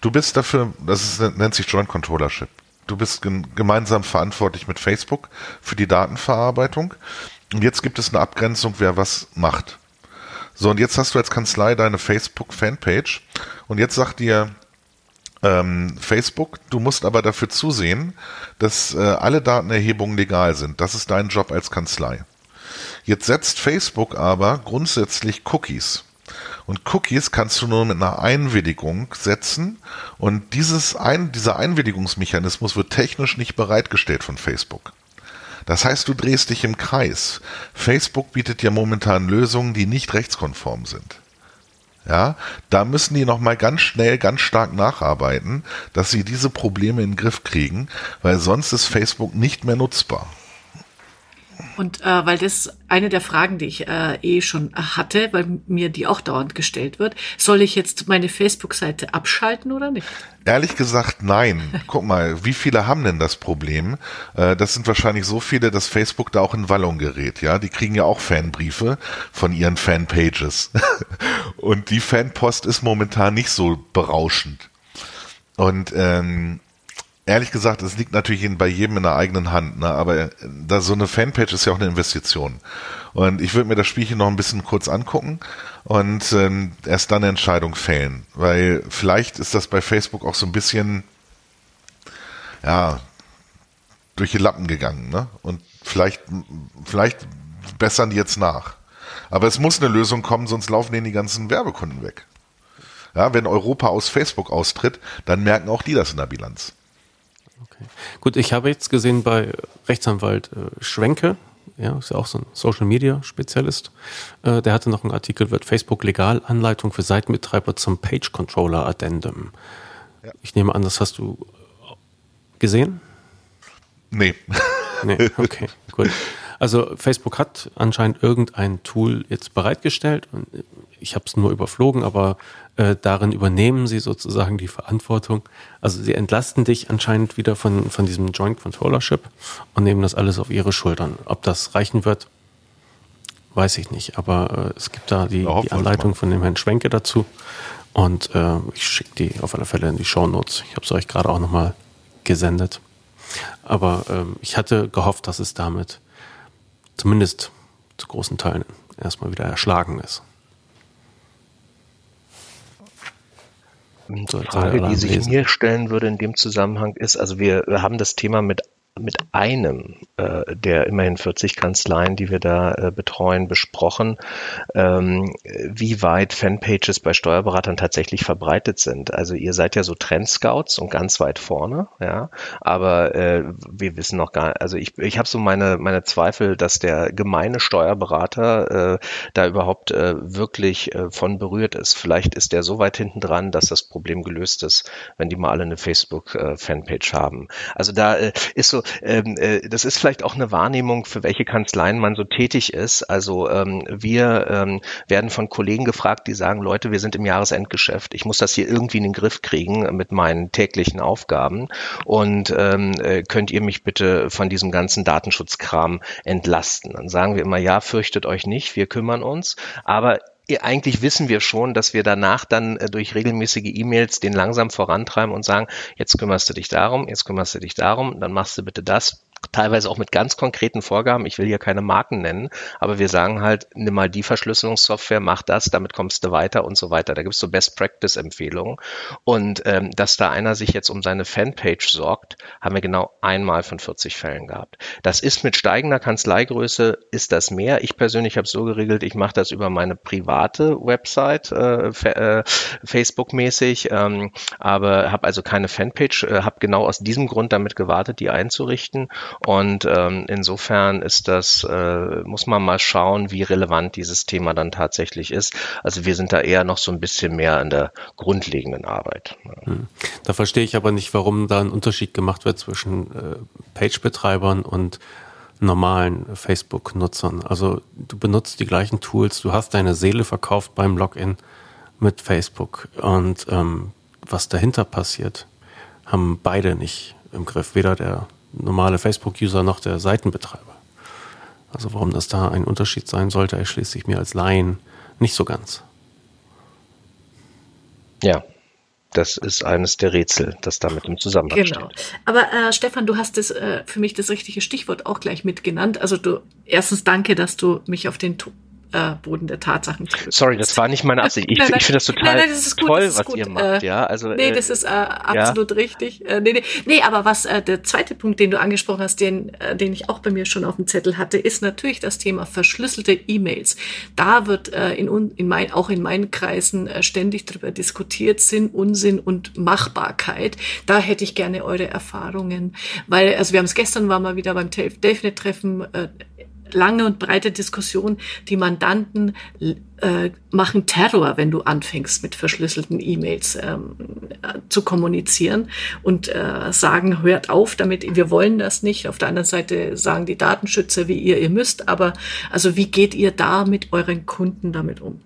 Du bist dafür, das ist, nennt sich Joint Controllership. Du bist gemeinsam verantwortlich mit Facebook für die Datenverarbeitung. Und jetzt gibt es eine Abgrenzung, wer was macht. So, und jetzt hast du als Kanzlei deine Facebook-Fanpage und jetzt sagt dir ähm, Facebook, du musst aber dafür zusehen, dass äh, alle Datenerhebungen legal sind. Das ist dein Job als Kanzlei. Jetzt setzt Facebook aber grundsätzlich Cookies. Und Cookies kannst du nur mit einer Einwilligung setzen. Und dieses ein, dieser Einwilligungsmechanismus wird technisch nicht bereitgestellt von Facebook. Das heißt, du drehst dich im Kreis. Facebook bietet ja momentan Lösungen, die nicht rechtskonform sind. Ja, da müssen die nochmal ganz schnell, ganz stark nacharbeiten, dass sie diese Probleme in den Griff kriegen, weil sonst ist Facebook nicht mehr nutzbar. Und äh, weil das eine der Fragen, die ich äh, eh schon hatte, weil mir die auch dauernd gestellt wird, soll ich jetzt meine Facebook-Seite abschalten oder nicht? Ehrlich gesagt, nein. Guck mal, wie viele haben denn das Problem? Äh, das sind wahrscheinlich so viele, dass Facebook da auch in Wallung gerät. Ja, die kriegen ja auch Fanbriefe von ihren Fanpages. Und die Fanpost ist momentan nicht so berauschend. Und ähm, ehrlich gesagt, es liegt natürlich bei jedem in der eigenen Hand, ne? aber da so eine Fanpage ist ja auch eine Investition. Und ich würde mir das Spielchen noch ein bisschen kurz angucken und ähm, erst dann eine Entscheidung fällen, weil vielleicht ist das bei Facebook auch so ein bisschen, ja, durch die Lappen gegangen, ne? Und vielleicht, vielleicht bessern die jetzt nach. Aber es muss eine Lösung kommen, sonst laufen denen die ganzen Werbekunden weg. Ja, wenn Europa aus Facebook austritt, dann merken auch die das in der Bilanz. Okay. Gut, ich habe jetzt gesehen bei Rechtsanwalt äh, Schwenke, ja, ist ja auch so ein Social Media Spezialist, äh, der hatte noch einen Artikel, wird Facebook legal Anleitung für Seitenbetreiber zum Page Controller Addendum. Ja. Ich nehme an, das hast du gesehen? Nee. Nee, okay, gut. Also Facebook hat anscheinend irgendein Tool jetzt bereitgestellt und ich habe es nur überflogen, aber äh, darin übernehmen sie sozusagen die Verantwortung. Also sie entlasten dich anscheinend wieder von, von diesem Joint Controllership und nehmen das alles auf ihre Schultern. Ob das reichen wird, weiß ich nicht. Aber äh, es gibt da die, die Anleitung von dem Herrn Schwenke dazu und äh, ich schicke die auf alle Fälle in die Show Notes. Ich habe es euch gerade auch nochmal gesendet. Aber ähm, ich hatte gehofft, dass es damit zumindest zu großen Teilen erstmal wieder erschlagen ist. Die Frage, die sich mir stellen würde in dem Zusammenhang ist, also wir haben das Thema mit mit einem äh, der immerhin 40 Kanzleien, die wir da äh, betreuen, besprochen, ähm, wie weit Fanpages bei Steuerberatern tatsächlich verbreitet sind. Also ihr seid ja so Trendscouts und ganz weit vorne, ja, aber äh, wir wissen noch gar, also ich, ich habe so meine meine Zweifel, dass der gemeine Steuerberater äh, da überhaupt äh, wirklich äh, von berührt ist. Vielleicht ist der so weit hinten dran, dass das Problem gelöst ist, wenn die mal alle eine Facebook-Fanpage äh, haben. Also da äh, ist so ähm, äh, das ist vielleicht auch eine Wahrnehmung, für welche Kanzleien man so tätig ist. Also ähm, wir ähm, werden von Kollegen gefragt, die sagen, Leute, wir sind im Jahresendgeschäft. Ich muss das hier irgendwie in den Griff kriegen mit meinen täglichen Aufgaben. Und ähm, äh, könnt ihr mich bitte von diesem ganzen Datenschutzkram entlasten? Dann sagen wir immer, ja, fürchtet euch nicht, wir kümmern uns. Aber eigentlich wissen wir schon, dass wir danach dann äh, durch regelmäßige E-Mails den langsam vorantreiben und sagen, jetzt kümmerst du dich darum, jetzt kümmerst du dich darum, dann machst du bitte das teilweise auch mit ganz konkreten Vorgaben. Ich will hier keine Marken nennen, aber wir sagen halt, nimm mal die Verschlüsselungssoftware, mach das, damit kommst du weiter und so weiter. Da gibt es so Best-Practice-Empfehlungen. Und ähm, dass da einer sich jetzt um seine Fanpage sorgt, haben wir genau einmal von 40 Fällen gehabt. Das ist mit steigender Kanzleigröße, ist das mehr. Ich persönlich habe so geregelt, ich mache das über meine private Website, äh, äh, Facebook-mäßig, ähm, aber habe also keine Fanpage, äh, habe genau aus diesem Grund damit gewartet, die einzurichten und ähm, insofern ist das, äh, muss man mal schauen, wie relevant dieses Thema dann tatsächlich ist. Also wir sind da eher noch so ein bisschen mehr an der grundlegenden Arbeit. Hm. Da verstehe ich aber nicht, warum da ein Unterschied gemacht wird zwischen äh, Page-Betreibern und normalen Facebook-Nutzern. Also du benutzt die gleichen Tools, du hast deine Seele verkauft beim Login mit Facebook und ähm, was dahinter passiert, haben beide nicht im Griff. Weder der normale Facebook-User noch der Seitenbetreiber. Also warum das da ein Unterschied sein sollte, erschließt sich mir als Laien nicht so ganz. Ja. Das ist eines der Rätsel, das damit im Zusammenhang genau. steht. Aber äh, Stefan, du hast das äh, für mich das richtige Stichwort auch gleich mitgenannt. Also du erstens danke, dass du mich auf den äh, Boden der Tatsachen Sorry, das war nicht meine Absicht. Ich, ich finde das total nein, nein, das ist gut, toll, was gut. ihr macht. Äh, ja, also, nee, äh, das ist äh, absolut ja. richtig. Äh, nee, nee. nee, aber was äh, der zweite Punkt, den du angesprochen hast, den, äh, den ich auch bei mir schon auf dem Zettel hatte, ist natürlich das Thema verschlüsselte E-Mails. Da wird in, in mein, auch in meinen Kreisen ständig darüber diskutiert, Sinn, Unsinn und Machbarkeit. Da hätte ich gerne eure Erfahrungen, weil, also wir haben es gestern war mal wieder beim DelfNet-Treffen äh, lange und breite Diskussion, die Mandanten äh, machen Terror, wenn du anfängst mit verschlüsselten E-Mails ähm, äh, zu kommunizieren und äh, sagen, hört auf damit, wir wollen das nicht. Auf der anderen Seite sagen die Datenschützer, wie ihr, ihr müsst, aber also wie geht ihr da mit euren Kunden damit um?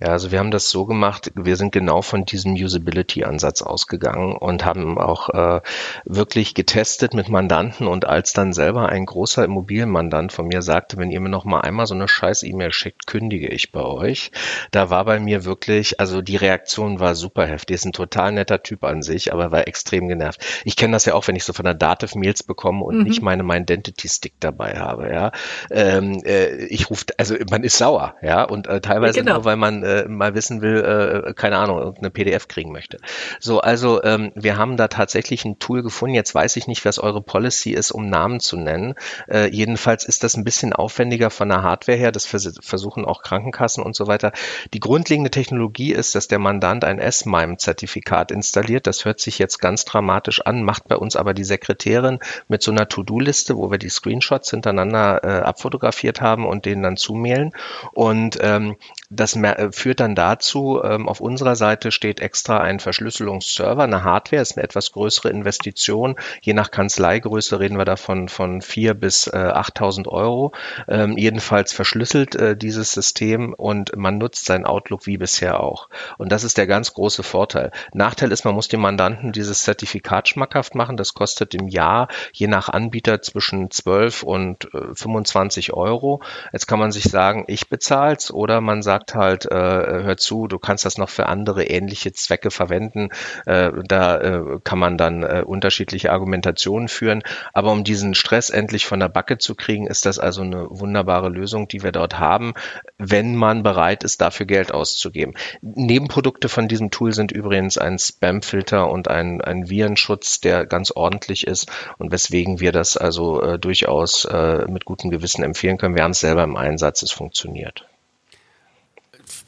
Ja, also wir haben das so gemacht, wir sind genau von diesem Usability-Ansatz ausgegangen und haben auch äh, wirklich getestet mit Mandanten und als dann selber ein großer Immobilienmandant von mir sagte, wenn ihr mir noch mal einmal so eine scheiß E-Mail schickt, kündige ich bei euch. Da war bei mir wirklich, also die Reaktion war super heftig. Ist ein total netter Typ an sich, aber war extrem genervt. Ich kenne das ja auch, wenn ich so von der Dativ Mails bekomme und mhm. nicht meine My Identity Stick dabei habe, ja. Ähm, äh, ich rufe, also man ist sauer, ja, und äh, teilweise genau. nur, weil man äh, mal wissen will, äh, keine Ahnung, irgendeine PDF kriegen möchte. So, also ähm, wir haben da tatsächlich ein Tool gefunden. Jetzt weiß ich nicht, was eure Policy ist, um Namen zu nennen. Äh, jedenfalls ist das ein bisschen aufwendiger von der Hardware her. Das vers versuchen auch Krankenkassen und so weiter. Die grundlegende Technologie ist, dass der Mandant ein S-MIME-Zertifikat installiert. Das hört sich jetzt ganz dramatisch an, macht bei uns aber die Sekretärin mit so einer To-Do-Liste, wo wir die Screenshots hintereinander äh, abfotografiert haben und denen dann zumailen. Und ähm, das äh, führt dann dazu, ähm, auf unserer Seite steht extra ein Verschlüsselungsserver, eine Hardware, ist eine etwas größere Investition. Je nach Kanzleigröße reden wir davon von vier bis äh, 8.000 Euro. Ähm, jedenfalls verschlüsselt äh, dieses System und man nutzt sein Outlook wie bisher auch. Und das ist der ganz große Vorteil. Nachteil ist, man muss dem Mandanten dieses Zertifikat schmackhaft machen. Das kostet im Jahr je nach Anbieter zwischen 12 und äh, 25 Euro. Jetzt kann man sich sagen, ich bezahle es oder man sagt halt, äh, hör zu, du kannst das noch für andere ähnliche Zwecke verwenden. Äh, da äh, kann man dann äh, unterschiedliche Argumentationen führen. Aber um diesen Stress endlich von der Backe zu kriegen, ist das also eine wunderbare Lösung, die wir dort haben, wenn man bereit ist, dafür Geld auszugeben. Nebenprodukte von diesem Tool sind übrigens ein Spamfilter und ein, ein Virenschutz, der ganz ordentlich ist und weswegen wir das also äh, durchaus äh, mit gutem Gewissen empfehlen können. Wir haben es selber im Einsatz, es funktioniert.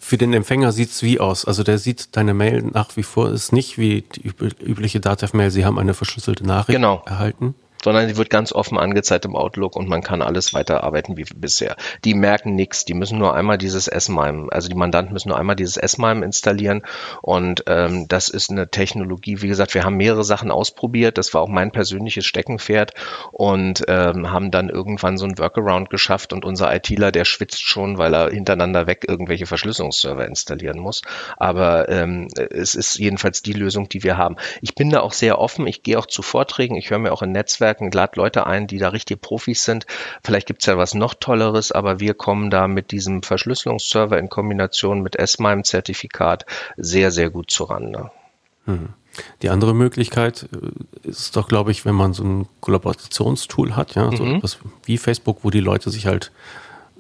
Für den Empfänger sieht's wie aus? Also der sieht deine Mail nach wie vor, ist nicht wie die übliche Datev-Mail, Sie haben eine verschlüsselte Nachricht genau. erhalten sondern die wird ganz offen angezeigt im Outlook und man kann alles weiterarbeiten wie bisher. Die merken nichts, die müssen nur einmal dieses S-MIME, also die Mandanten müssen nur einmal dieses S-MIME installieren. Und ähm, das ist eine Technologie, wie gesagt, wir haben mehrere Sachen ausprobiert, das war auch mein persönliches Steckenpferd und ähm, haben dann irgendwann so ein Workaround geschafft und unser ITler, der schwitzt schon, weil er hintereinander weg irgendwelche Verschlüsselungsserver installieren muss, aber ähm, es ist jedenfalls die Lösung, die wir haben. Ich bin da auch sehr offen, ich gehe auch zu Vorträgen, ich höre mir auch in Netzwerken Netzwerken, lad Leute ein, die da richtig Profis sind. Vielleicht gibt es ja was noch Tolleres, aber wir kommen da mit diesem Verschlüsselungsserver in Kombination mit S-MIME-Zertifikat sehr, sehr gut zurande. Hm. Die andere Möglichkeit äh, ist doch, glaube ich, wenn man so ein Kollaborationstool hat, ja, so mhm. etwas wie Facebook, wo die Leute sich halt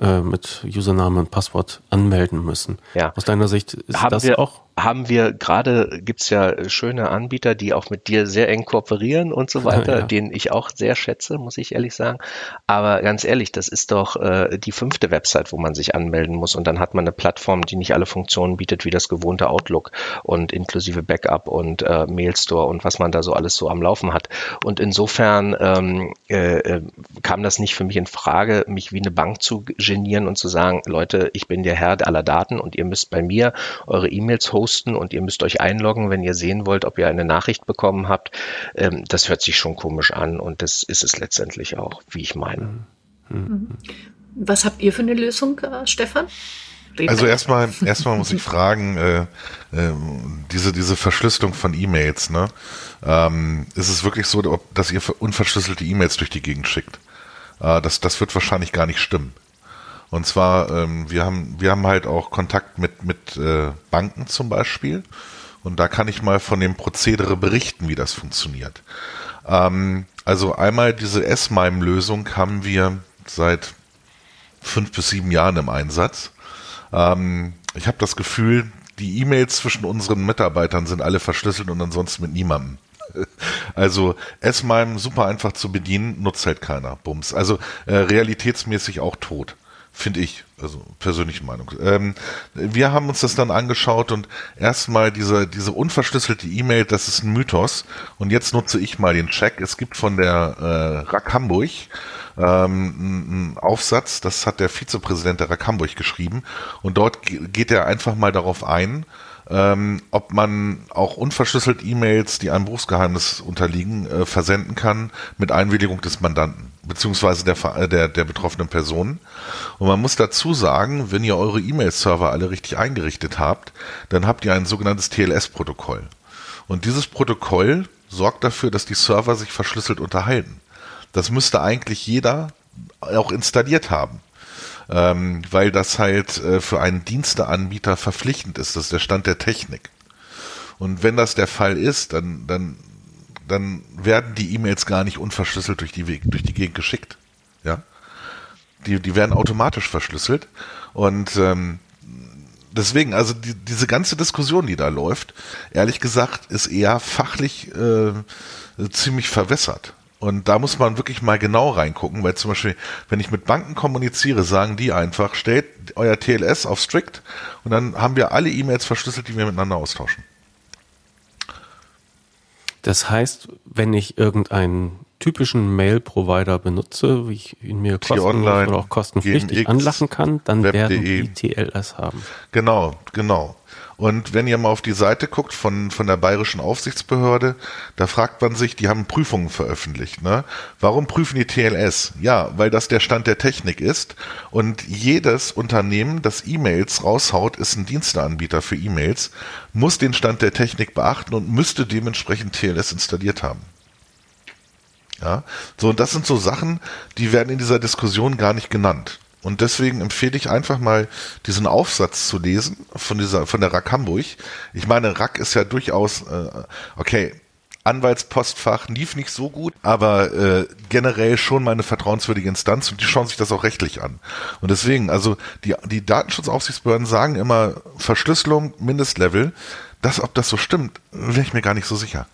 äh, mit Username und Passwort anmelden müssen. Ja. Aus deiner Sicht ist Haben das auch haben wir gerade, gibt's ja schöne Anbieter, die auch mit dir sehr eng kooperieren und so weiter, ja. den ich auch sehr schätze, muss ich ehrlich sagen. Aber ganz ehrlich, das ist doch äh, die fünfte Website, wo man sich anmelden muss und dann hat man eine Plattform, die nicht alle Funktionen bietet, wie das gewohnte Outlook und inklusive Backup und äh, Mailstore und was man da so alles so am Laufen hat. Und insofern ähm, äh, äh kam das nicht für mich in Frage, mich wie eine Bank zu genieren und zu sagen, Leute, ich bin der Herr aller Daten und ihr müsst bei mir eure E-Mails hosten posten und ihr müsst euch einloggen, wenn ihr sehen wollt, ob ihr eine Nachricht bekommen habt. Ähm, das hört sich schon komisch an und das ist es letztendlich auch, wie ich meine. Mhm. Was habt ihr für eine Lösung, äh, Stefan? Also erstmal, erstmal muss ich fragen, äh, äh, diese, diese Verschlüsselung von E-Mails, ne? Ähm, ist es wirklich so, ob, dass ihr unverschlüsselte E-Mails durch die Gegend schickt? Äh, das, das wird wahrscheinlich gar nicht stimmen. Und zwar, ähm, wir haben, wir haben halt auch Kontakt mit, mit äh, Banken zum Beispiel. Und da kann ich mal von dem Prozedere berichten, wie das funktioniert. Ähm, also einmal diese S-MIME-Lösung haben wir seit fünf bis sieben Jahren im Einsatz. Ähm, ich habe das Gefühl, die E-Mails zwischen unseren Mitarbeitern sind alle verschlüsselt und ansonsten mit niemandem. Also S-MIME super einfach zu bedienen, nutzt halt keiner. Bums. Also äh, realitätsmäßig auch tot. Finde ich, also persönliche Meinung. Ähm, wir haben uns das dann angeschaut und erstmal diese, diese unverschlüsselte E-Mail, das ist ein Mythos. Und jetzt nutze ich mal den Check. Es gibt von der äh, RAK Hamburg ähm, einen Aufsatz, das hat der Vizepräsident der RAK Hamburg geschrieben. Und dort geht er einfach mal darauf ein, ähm, ob man auch unverschlüsselt E-Mails, die einem Berufsgeheimnis unterliegen, äh, versenden kann mit Einwilligung des Mandanten beziehungsweise der, äh, der, der betroffenen Person. Und man muss dazu sagen, wenn ihr eure E-Mail-Server alle richtig eingerichtet habt, dann habt ihr ein sogenanntes TLS-Protokoll. Und dieses Protokoll sorgt dafür, dass die Server sich verschlüsselt unterhalten. Das müsste eigentlich jeder auch installiert haben ähm, weil das halt äh, für einen Diensteanbieter verpflichtend ist. Das ist der Stand der Technik. Und wenn das der Fall ist, dann, dann, dann werden die E-Mails gar nicht unverschlüsselt durch die, durch die Gegend geschickt. Ja? Die, die werden automatisch verschlüsselt. Und ähm, deswegen, also die, diese ganze Diskussion, die da läuft, ehrlich gesagt, ist eher fachlich äh, ziemlich verwässert. Und da muss man wirklich mal genau reingucken, weil zum Beispiel, wenn ich mit Banken kommuniziere, sagen die einfach, stellt euer TLS auf strict und dann haben wir alle E-Mails verschlüsselt, die wir miteinander austauschen. Das heißt, wenn ich irgendeinen typischen Mail-Provider benutze, wie ich ihn mir kostenlos oder auch kostenpflichtig GMX, anlachen kann, dann werden die TLS haben. Genau, genau. Und wenn ihr mal auf die Seite guckt von, von der Bayerischen Aufsichtsbehörde, da fragt man sich, die haben Prüfungen veröffentlicht. Ne? Warum prüfen die TLS? Ja, weil das der Stand der Technik ist. Und jedes Unternehmen, das E-Mails raushaut, ist ein Diensteanbieter für E-Mails, muss den Stand der Technik beachten und müsste dementsprechend TLS installiert haben. Ja, so, und das sind so Sachen, die werden in dieser Diskussion gar nicht genannt. Und deswegen empfehle ich einfach mal diesen Aufsatz zu lesen von dieser, von der RAK Hamburg. Ich meine, RAK ist ja durchaus, äh, okay, Anwaltspostfach lief nicht so gut, aber äh, generell schon meine vertrauenswürdige Instanz und die schauen sich das auch rechtlich an. Und deswegen, also die, die Datenschutzaufsichtsbehörden sagen immer Verschlüsselung, Mindestlevel. Das, ob das so stimmt, wäre ich mir gar nicht so sicher.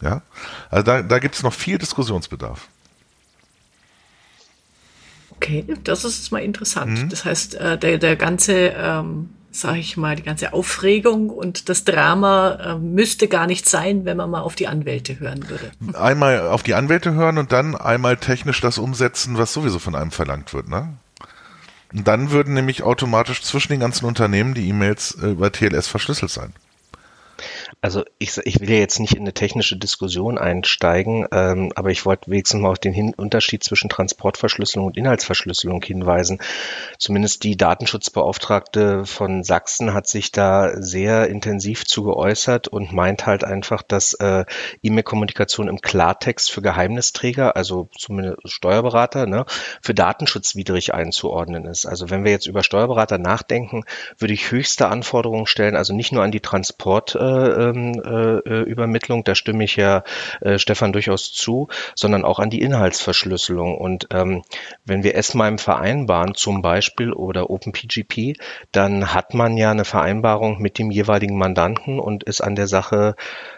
Ja, also da, da gibt es noch viel Diskussionsbedarf. Okay, das ist mal interessant. Mhm. Das heißt, äh, der, der ganze, ähm, sage ich mal, die ganze Aufregung und das Drama äh, müsste gar nicht sein, wenn man mal auf die Anwälte hören würde. Einmal auf die Anwälte hören und dann einmal technisch das umsetzen, was sowieso von einem verlangt wird, ne? Und dann würden nämlich automatisch zwischen den ganzen Unternehmen die E-Mails äh, über TLS verschlüsselt sein. Also ich, ich will ja jetzt nicht in eine technische Diskussion einsteigen, ähm, aber ich wollte wenigstens mal auf den Hin Unterschied zwischen Transportverschlüsselung und Inhaltsverschlüsselung hinweisen. Zumindest die Datenschutzbeauftragte von Sachsen hat sich da sehr intensiv zu geäußert und meint halt einfach, dass äh, E-Mail-Kommunikation im Klartext für Geheimnisträger, also zumindest Steuerberater, ne, für datenschutzwidrig einzuordnen ist. Also wenn wir jetzt über Steuerberater nachdenken, würde ich höchste Anforderungen stellen, also nicht nur an die Transport äh, Übermittlung, da stimme ich ja äh, Stefan durchaus zu, sondern auch an die Inhaltsverschlüsselung. Und ähm, wenn wir S-MIME vereinbaren zum Beispiel oder OpenPGP, dann hat man ja eine Vereinbarung mit dem jeweiligen Mandanten und ist an der Sache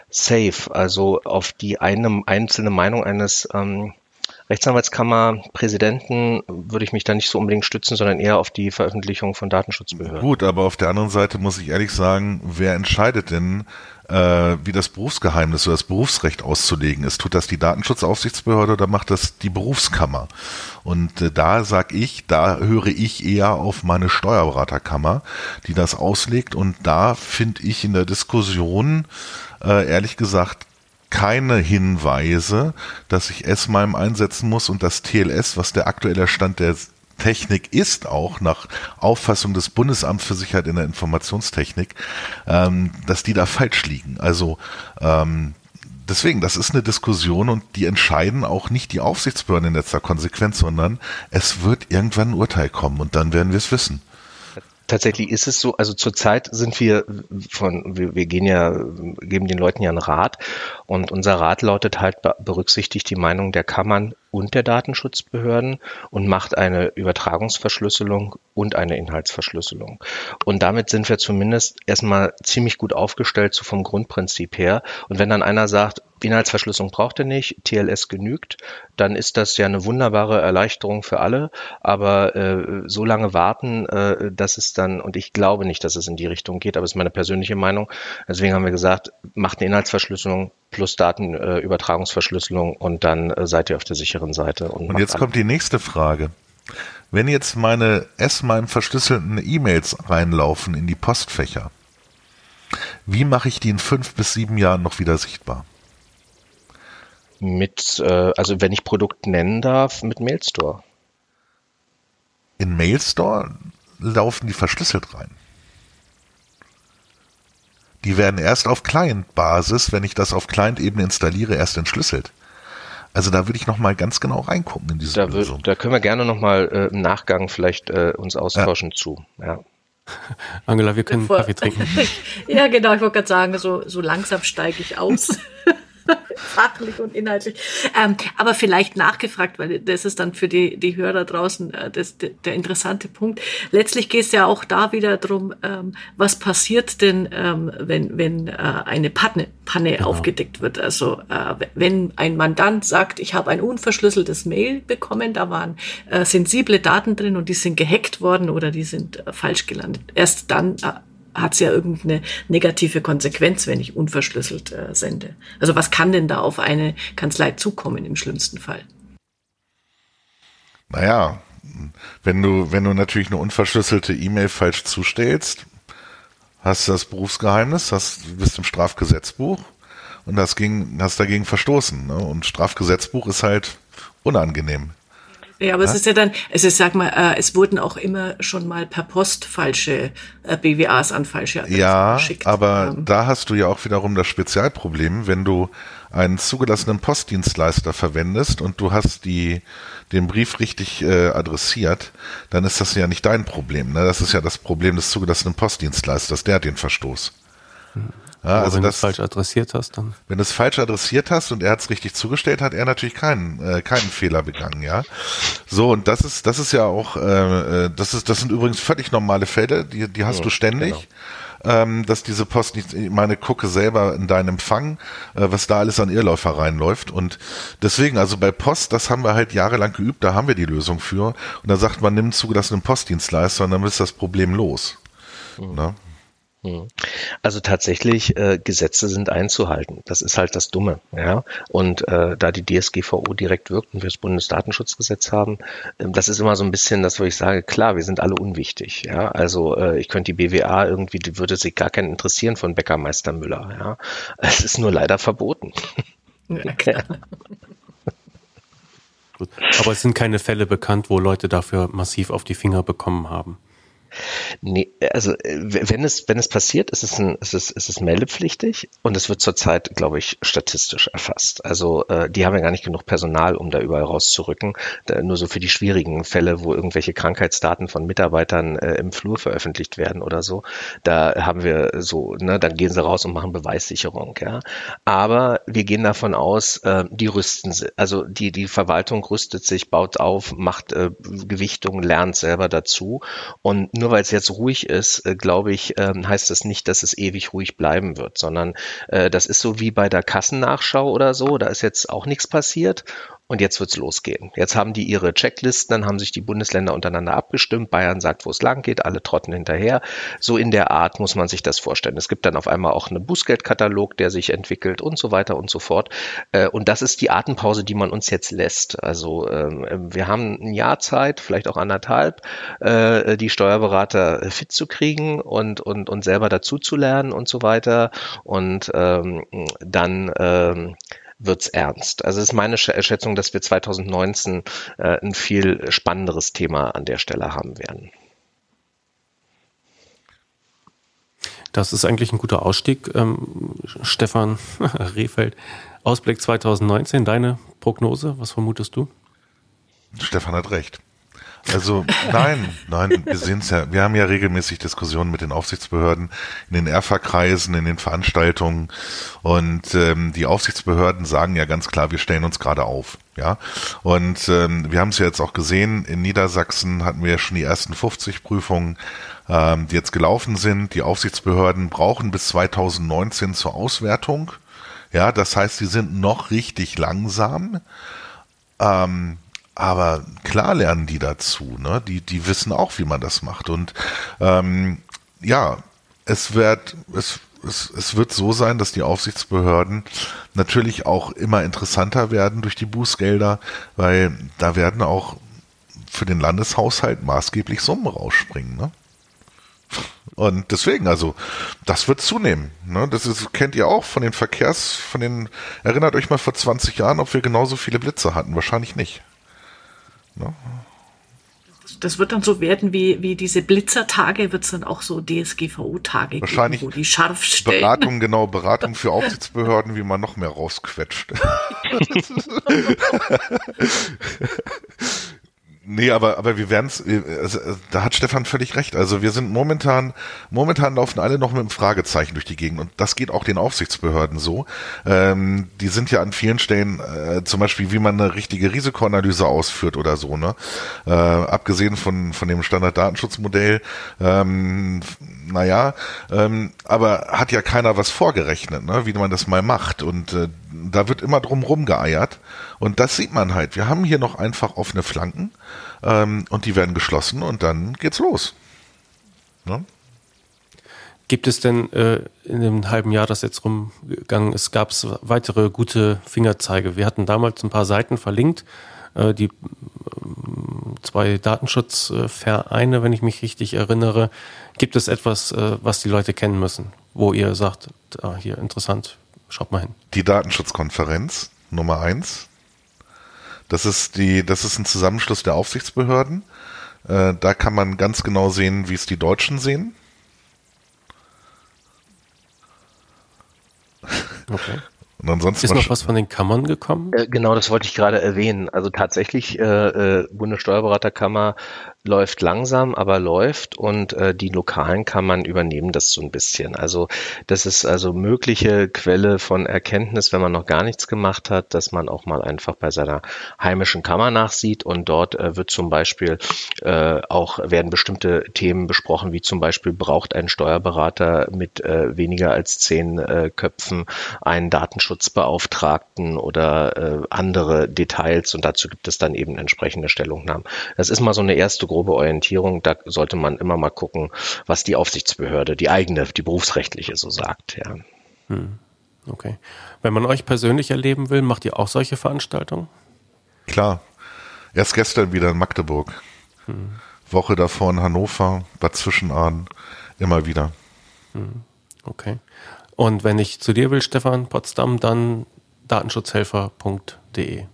safe. Also auf die eine einzelne Meinung eines ähm, Rechtsanwaltskammer Präsidenten würde ich mich da nicht so unbedingt stützen, sondern eher auf die Veröffentlichung von Datenschutzbehörden. Gut, aber auf der anderen Seite muss ich ehrlich sagen, wer entscheidet denn, äh, wie das Berufsgeheimnis oder das Berufsrecht auszulegen ist? Tut das die Datenschutzaufsichtsbehörde oder macht das die Berufskammer? Und äh, da sag ich, da höre ich eher auf meine Steuerberaterkammer, die das auslegt. Und da finde ich in der Diskussion äh, ehrlich gesagt keine Hinweise, dass ich S-MIME einsetzen muss und das TLS, was der aktuelle Stand der Technik ist, auch nach Auffassung des Bundesamts für Sicherheit in der Informationstechnik, ähm, dass die da falsch liegen. Also ähm, deswegen, das ist eine Diskussion und die entscheiden auch nicht die Aufsichtsbehörden in letzter Konsequenz, sondern es wird irgendwann ein Urteil kommen und dann werden wir es wissen. Tatsächlich ist es so, also zurzeit sind wir von, wir, wir gehen ja, geben den Leuten ja einen Rat und unser Rat lautet halt, berücksichtigt die Meinung der Kammern und der Datenschutzbehörden und macht eine Übertragungsverschlüsselung und eine Inhaltsverschlüsselung. Und damit sind wir zumindest erstmal ziemlich gut aufgestellt, so vom Grundprinzip her. Und wenn dann einer sagt, Inhaltsverschlüsselung braucht er nicht, TLS genügt, dann ist das ja eine wunderbare Erleichterung für alle. Aber äh, so lange warten, äh, dass es dann, und ich glaube nicht, dass es in die Richtung geht, aber es ist meine persönliche Meinung. Deswegen haben wir gesagt, macht eine Inhaltsverschlüsselung plus Datenübertragungsverschlüsselung äh, und dann äh, seid ihr auf der sicheren Seite. Und, und jetzt kommt die nächste Frage. Wenn jetzt meine S-MIME verschlüsselten E-Mails reinlaufen in die Postfächer, wie mache ich die in fünf bis sieben Jahren noch wieder sichtbar? Mit, äh, also wenn ich Produkt nennen darf, mit Mailstore. In Mailstore laufen die verschlüsselt rein. Die werden erst auf Client-Basis, wenn ich das auf Client-Ebene installiere, erst entschlüsselt. Also da würde ich noch mal ganz genau reingucken in diese da Lösung. Wird, da können wir gerne noch mal äh, im Nachgang vielleicht äh, uns austauschen ja. zu. Ja. Angela, wir können Bevor, Kaffee trinken. ja, genau. Ich wollte gerade sagen, so, so langsam steige ich aus. fachlich und inhaltlich. Ähm, aber vielleicht nachgefragt, weil das ist dann für die, die Hörer draußen äh, das, der, der interessante Punkt. Letztlich geht es ja auch da wieder drum, ähm, was passiert denn, ähm, wenn, wenn äh, eine Panne, Panne genau. aufgedeckt wird. Also äh, wenn ein Mandant sagt, ich habe ein unverschlüsseltes Mail bekommen, da waren äh, sensible Daten drin und die sind gehackt worden oder die sind äh, falsch gelandet. Erst dann äh, hat es ja irgendeine negative Konsequenz, wenn ich unverschlüsselt äh, sende. Also was kann denn da auf eine Kanzlei zukommen im schlimmsten Fall? Naja, wenn du, wenn du natürlich eine unverschlüsselte E-Mail falsch zustellst, hast du das Berufsgeheimnis, hast, bist im Strafgesetzbuch und hast, gegen, hast dagegen verstoßen. Ne? Und Strafgesetzbuch ist halt unangenehm. Ja, aber ja? es ist ja dann, es ist, sag mal, äh, es wurden auch immer schon mal per Post falsche äh, BWAs an falsche Adressen ja, geschickt. Ja, aber ähm. da hast du ja auch wiederum das Spezialproblem, wenn du einen zugelassenen Postdienstleister verwendest und du hast die, den Brief richtig äh, adressiert, dann ist das ja nicht dein Problem. Ne? Das ist ja das Problem des zugelassenen Postdienstleisters, der hat den Verstoß. Hm. Ja, also wenn du es falsch adressiert hast, dann. Wenn du es falsch adressiert hast und er hat es richtig zugestellt, hat er natürlich keinen äh, keinen Fehler begangen, ja. So und das ist das ist ja auch äh, äh das ist das sind übrigens völlig normale Fälle, die die hast ja, du ständig. Genau. Ähm, dass diese Post nicht, ich meine, gucke selber in deinen Empfang, äh, was da alles an Irrläufer reinläuft. Und deswegen, also bei Post, das haben wir halt jahrelang geübt, da haben wir die Lösung für. Und da sagt man, nimm zugelassenen Postdienstleister und dann ist das Problem los. Mhm. Ne? Hm. Also tatsächlich, äh, Gesetze sind einzuhalten. Das ist halt das Dumme. Ja? Und äh, da die DSGVO direkt wirkt und wir das Bundesdatenschutzgesetz haben, äh, das ist immer so ein bisschen das, wo ich sage, klar, wir sind alle unwichtig. Ja? Also äh, ich könnte die BWA irgendwie, die würde sich gar keinen interessieren von Bäckermeister Müller. Ja? Es ist nur leider verboten. Ja, klar. Aber es sind keine Fälle bekannt, wo Leute dafür massiv auf die Finger bekommen haben. Nee, also äh, wenn es, wenn es passiert, ist es, ein, ist es, ist es meldepflichtig und es wird zurzeit, glaube ich, statistisch erfasst. Also äh, die haben ja gar nicht genug Personal, um da überall rauszurücken. Da, nur so für die schwierigen Fälle, wo irgendwelche Krankheitsdaten von Mitarbeitern äh, im Flur veröffentlicht werden oder so, da haben wir so, ne, dann gehen sie raus und machen Beweissicherung, ja. Aber wir gehen davon aus, äh, die rüsten, also die, die Verwaltung rüstet sich, baut auf, macht äh, Gewichtung, lernt selber dazu und nur weil es jetzt ruhig ist, äh, glaube ich, ähm, heißt das nicht, dass es ewig ruhig bleiben wird, sondern äh, das ist so wie bei der Kassennachschau oder so. Da ist jetzt auch nichts passiert und jetzt wird's losgehen. Jetzt haben die ihre Checklisten, dann haben sich die Bundesländer untereinander abgestimmt. Bayern sagt, wo es lang geht, alle trotten hinterher. So in der Art muss man sich das vorstellen. Es gibt dann auf einmal auch einen Bußgeldkatalog, der sich entwickelt und so weiter und so fort. Äh, und das ist die Atempause, die man uns jetzt lässt. Also ähm, wir haben ein Jahr Zeit, vielleicht auch anderthalb, äh, die Steuerberater fit zu kriegen und, und, und selber dazu zu lernen und so weiter. Und ähm, dann ähm, wird's ernst. Also es ist meine Schätzung, dass wir 2019 äh, ein viel spannenderes Thema an der Stelle haben werden. Das ist eigentlich ein guter Ausstieg, ähm, Stefan Rehfeld. Ausblick 2019, deine Prognose, was vermutest du? Stefan hat recht. Also nein, nein, wir sehen es ja, wir haben ja regelmäßig Diskussionen mit den Aufsichtsbehörden in den ERFA-Kreisen, in den Veranstaltungen und ähm, die Aufsichtsbehörden sagen ja ganz klar, wir stellen uns gerade auf. Ja, und ähm, wir haben es ja jetzt auch gesehen, in Niedersachsen hatten wir ja schon die ersten 50 Prüfungen, ähm, die jetzt gelaufen sind. Die Aufsichtsbehörden brauchen bis 2019 zur Auswertung. Ja, das heißt, sie sind noch richtig langsam. Ähm, aber klar lernen die dazu, ne? Die, die wissen auch, wie man das macht. Und ähm, ja, es wird, es, es, es wird so sein, dass die Aufsichtsbehörden natürlich auch immer interessanter werden durch die Bußgelder, weil da werden auch für den Landeshaushalt maßgeblich Summen rausspringen, ne? Und deswegen, also, das wird zunehmen. Ne? Das ist, kennt ihr auch von den Verkehrs, von den, erinnert euch mal vor 20 Jahren, ob wir genauso viele Blitze hatten. Wahrscheinlich nicht. Ne? Das wird dann so werden wie, wie diese Blitzertage, wird es dann auch so DSGVO-Tage geben, wo die scharf stellen. Beratung, genau, Beratung für Aufsichtsbehörden, wie man noch mehr rausquetscht. Nee, aber, aber wir werden es, also, da hat Stefan völlig recht. Also wir sind momentan, momentan laufen alle noch mit einem Fragezeichen durch die Gegend und das geht auch den Aufsichtsbehörden so. Ähm, die sind ja an vielen Stellen, äh, zum Beispiel, wie man eine richtige Risikoanalyse ausführt oder so, ne? Äh, abgesehen von, von dem Standarddatenschutzmodell, ähm, naja, ähm, aber hat ja keiner was vorgerechnet, ne? wie man das mal macht. Und äh, da wird immer drum rumgeeiert. Und das sieht man halt. Wir haben hier noch einfach offene Flanken ähm, und die werden geschlossen und dann geht's los. Ne? Gibt es denn äh, in dem halben Jahr, das jetzt rumgegangen ist, gab es weitere gute Fingerzeige? Wir hatten damals ein paar Seiten verlinkt, äh, die äh, zwei Datenschutzvereine, wenn ich mich richtig erinnere. Gibt es etwas, äh, was die Leute kennen müssen, wo ihr sagt, ah, hier interessant, schaut mal hin? Die Datenschutzkonferenz Nummer eins, das ist die, das ist ein Zusammenschluss der Aufsichtsbehörden. Äh, da kann man ganz genau sehen, wie es die Deutschen sehen. Okay. Und ansonsten ist noch was von den Kammern gekommen? Äh, genau, das wollte ich gerade erwähnen. Also tatsächlich äh, äh, Bundessteuerberaterkammer läuft langsam, aber läuft und äh, die lokalen Kammern übernehmen das so ein bisschen. Also das ist also mögliche Quelle von Erkenntnis, wenn man noch gar nichts gemacht hat, dass man auch mal einfach bei seiner heimischen Kammer nachsieht und dort äh, wird zum Beispiel äh, auch werden bestimmte Themen besprochen, wie zum Beispiel braucht ein Steuerberater mit äh, weniger als zehn äh, Köpfen einen Datenschutzbeauftragten oder äh, andere Details und dazu gibt es dann eben entsprechende Stellungnahmen. Das ist mal so eine erste grobe Orientierung. Da sollte man immer mal gucken, was die Aufsichtsbehörde, die eigene, die berufsrechtliche so sagt. Ja. Hm. Okay. Wenn man euch persönlich erleben will, macht ihr auch solche Veranstaltungen? Klar. Erst gestern wieder in Magdeburg. Hm. Woche davor in Hannover, Bad Zwischenahn, immer wieder. Hm. Okay. Und wenn ich zu dir will, Stefan Potsdam, dann datenschutzhelfer.de.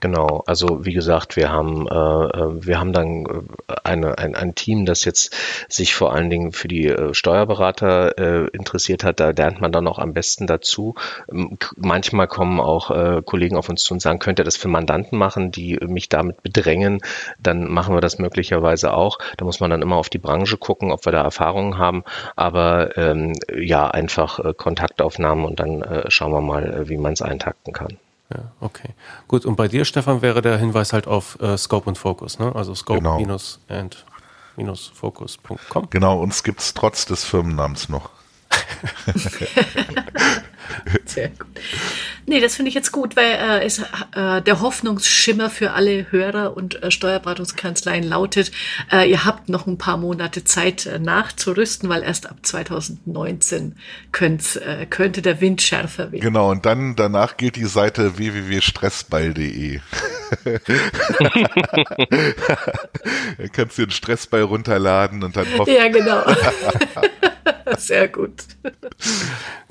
Genau, also wie gesagt, wir haben, äh, äh, wir haben dann äh, eine, ein, ein Team, das jetzt sich vor allen Dingen für die äh, Steuerberater äh, interessiert hat. Da lernt man dann auch am besten dazu. Ähm, manchmal kommen auch äh, Kollegen auf uns zu und sagen, könnt ihr das für Mandanten machen, die mich damit bedrängen, dann machen wir das möglicherweise auch. Da muss man dann immer auf die Branche gucken, ob wir da Erfahrungen haben. Aber ähm, ja, einfach äh, Kontaktaufnahmen und dann äh, schauen wir mal, äh, wie man es eintakten kann. Ja, okay. Gut, und bei dir, Stefan, wäre der Hinweis halt auf äh, Scope und Focus, ne? Also scope-and-focus.com. Genau. genau, uns gibt es trotz des Firmennamens noch. Sehr gut. Nee, das finde ich jetzt gut, weil äh, es, äh, der Hoffnungsschimmer für alle Hörer und äh, Steuerberatungskanzleien lautet, äh, ihr habt noch ein paar Monate Zeit äh, nachzurüsten, weil erst ab 2019 könnt, äh, könnte der Wind schärfer werden. Genau, und dann danach geht die Seite www.stressball.de. dann kannst du den Stressball runterladen und dann hoffen. Ja, genau. Sehr gut.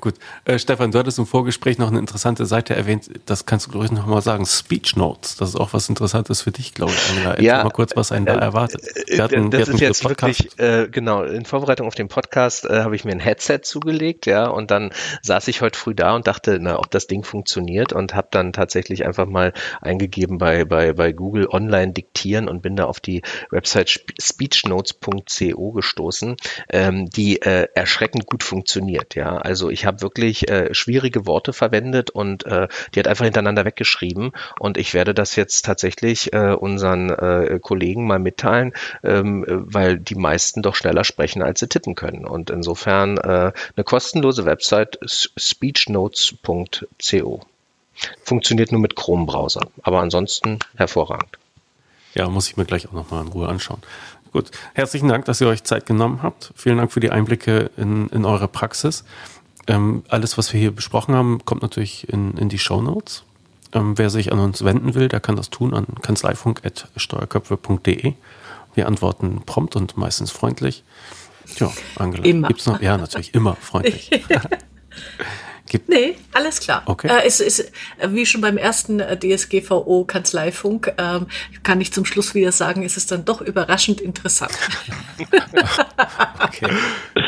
Gut. Äh, Stefan, du hattest im Vorgespräch noch eine interessante Seite erwähnt. Das kannst du, glaube ich, noch mal sagen. Speech Notes. Das ist auch was Interessantes für dich, glaube ich. Angela. Ja. mal kurz, was einen da äh, erwartet. Wir hatten, das ist jetzt wirklich, äh, genau, in Vorbereitung auf den Podcast äh, habe ich mir ein Headset zugelegt, ja, und dann saß ich heute früh da und dachte, na, ob das Ding funktioniert und habe dann tatsächlich einfach mal eingegeben bei, bei, bei Google online diktieren und bin da auf die Website speechnotes.co gestoßen, ähm, die äh, erschreckend gut funktioniert. Ja, also ich habe wirklich äh, schwierige Worte verwendet und äh, die hat einfach hintereinander weggeschrieben und ich werde das jetzt tatsächlich äh, unseren äh, Kollegen mal mitteilen, ähm, weil die meisten doch schneller sprechen, als sie tippen können. Und insofern äh, eine kostenlose Website speechnotes.co. Funktioniert nur mit Chrome-Browser, aber ansonsten hervorragend. Ja, muss ich mir gleich auch nochmal in Ruhe anschauen. Gut, herzlichen Dank, dass ihr euch Zeit genommen habt. Vielen Dank für die Einblicke in, in eure Praxis. Ähm, alles, was wir hier besprochen haben, kommt natürlich in, in die Show Notes. Ähm, wer sich an uns wenden will, der kann das tun an kanzleifunk.steuerköpfe.de. Wir antworten prompt und meistens freundlich. Ja, Angela. Immer. Gibt's noch? Ja, natürlich immer freundlich. Gibt nee, alles klar. Okay. Äh, es ist, äh, wie schon beim ersten äh, DSGVO Kanzleifunk, ähm, kann ich zum Schluss wieder sagen, es ist dann doch überraschend interessant. okay.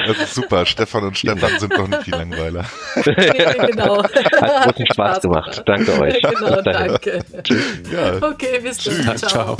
Das ist super. Stefan und Stefan sind doch nicht die Langweiler. nee, genau. Hat großen Spaß gemacht. Danke euch. Genau, danke. Ja. Okay, bis dann. Ciao. ciao.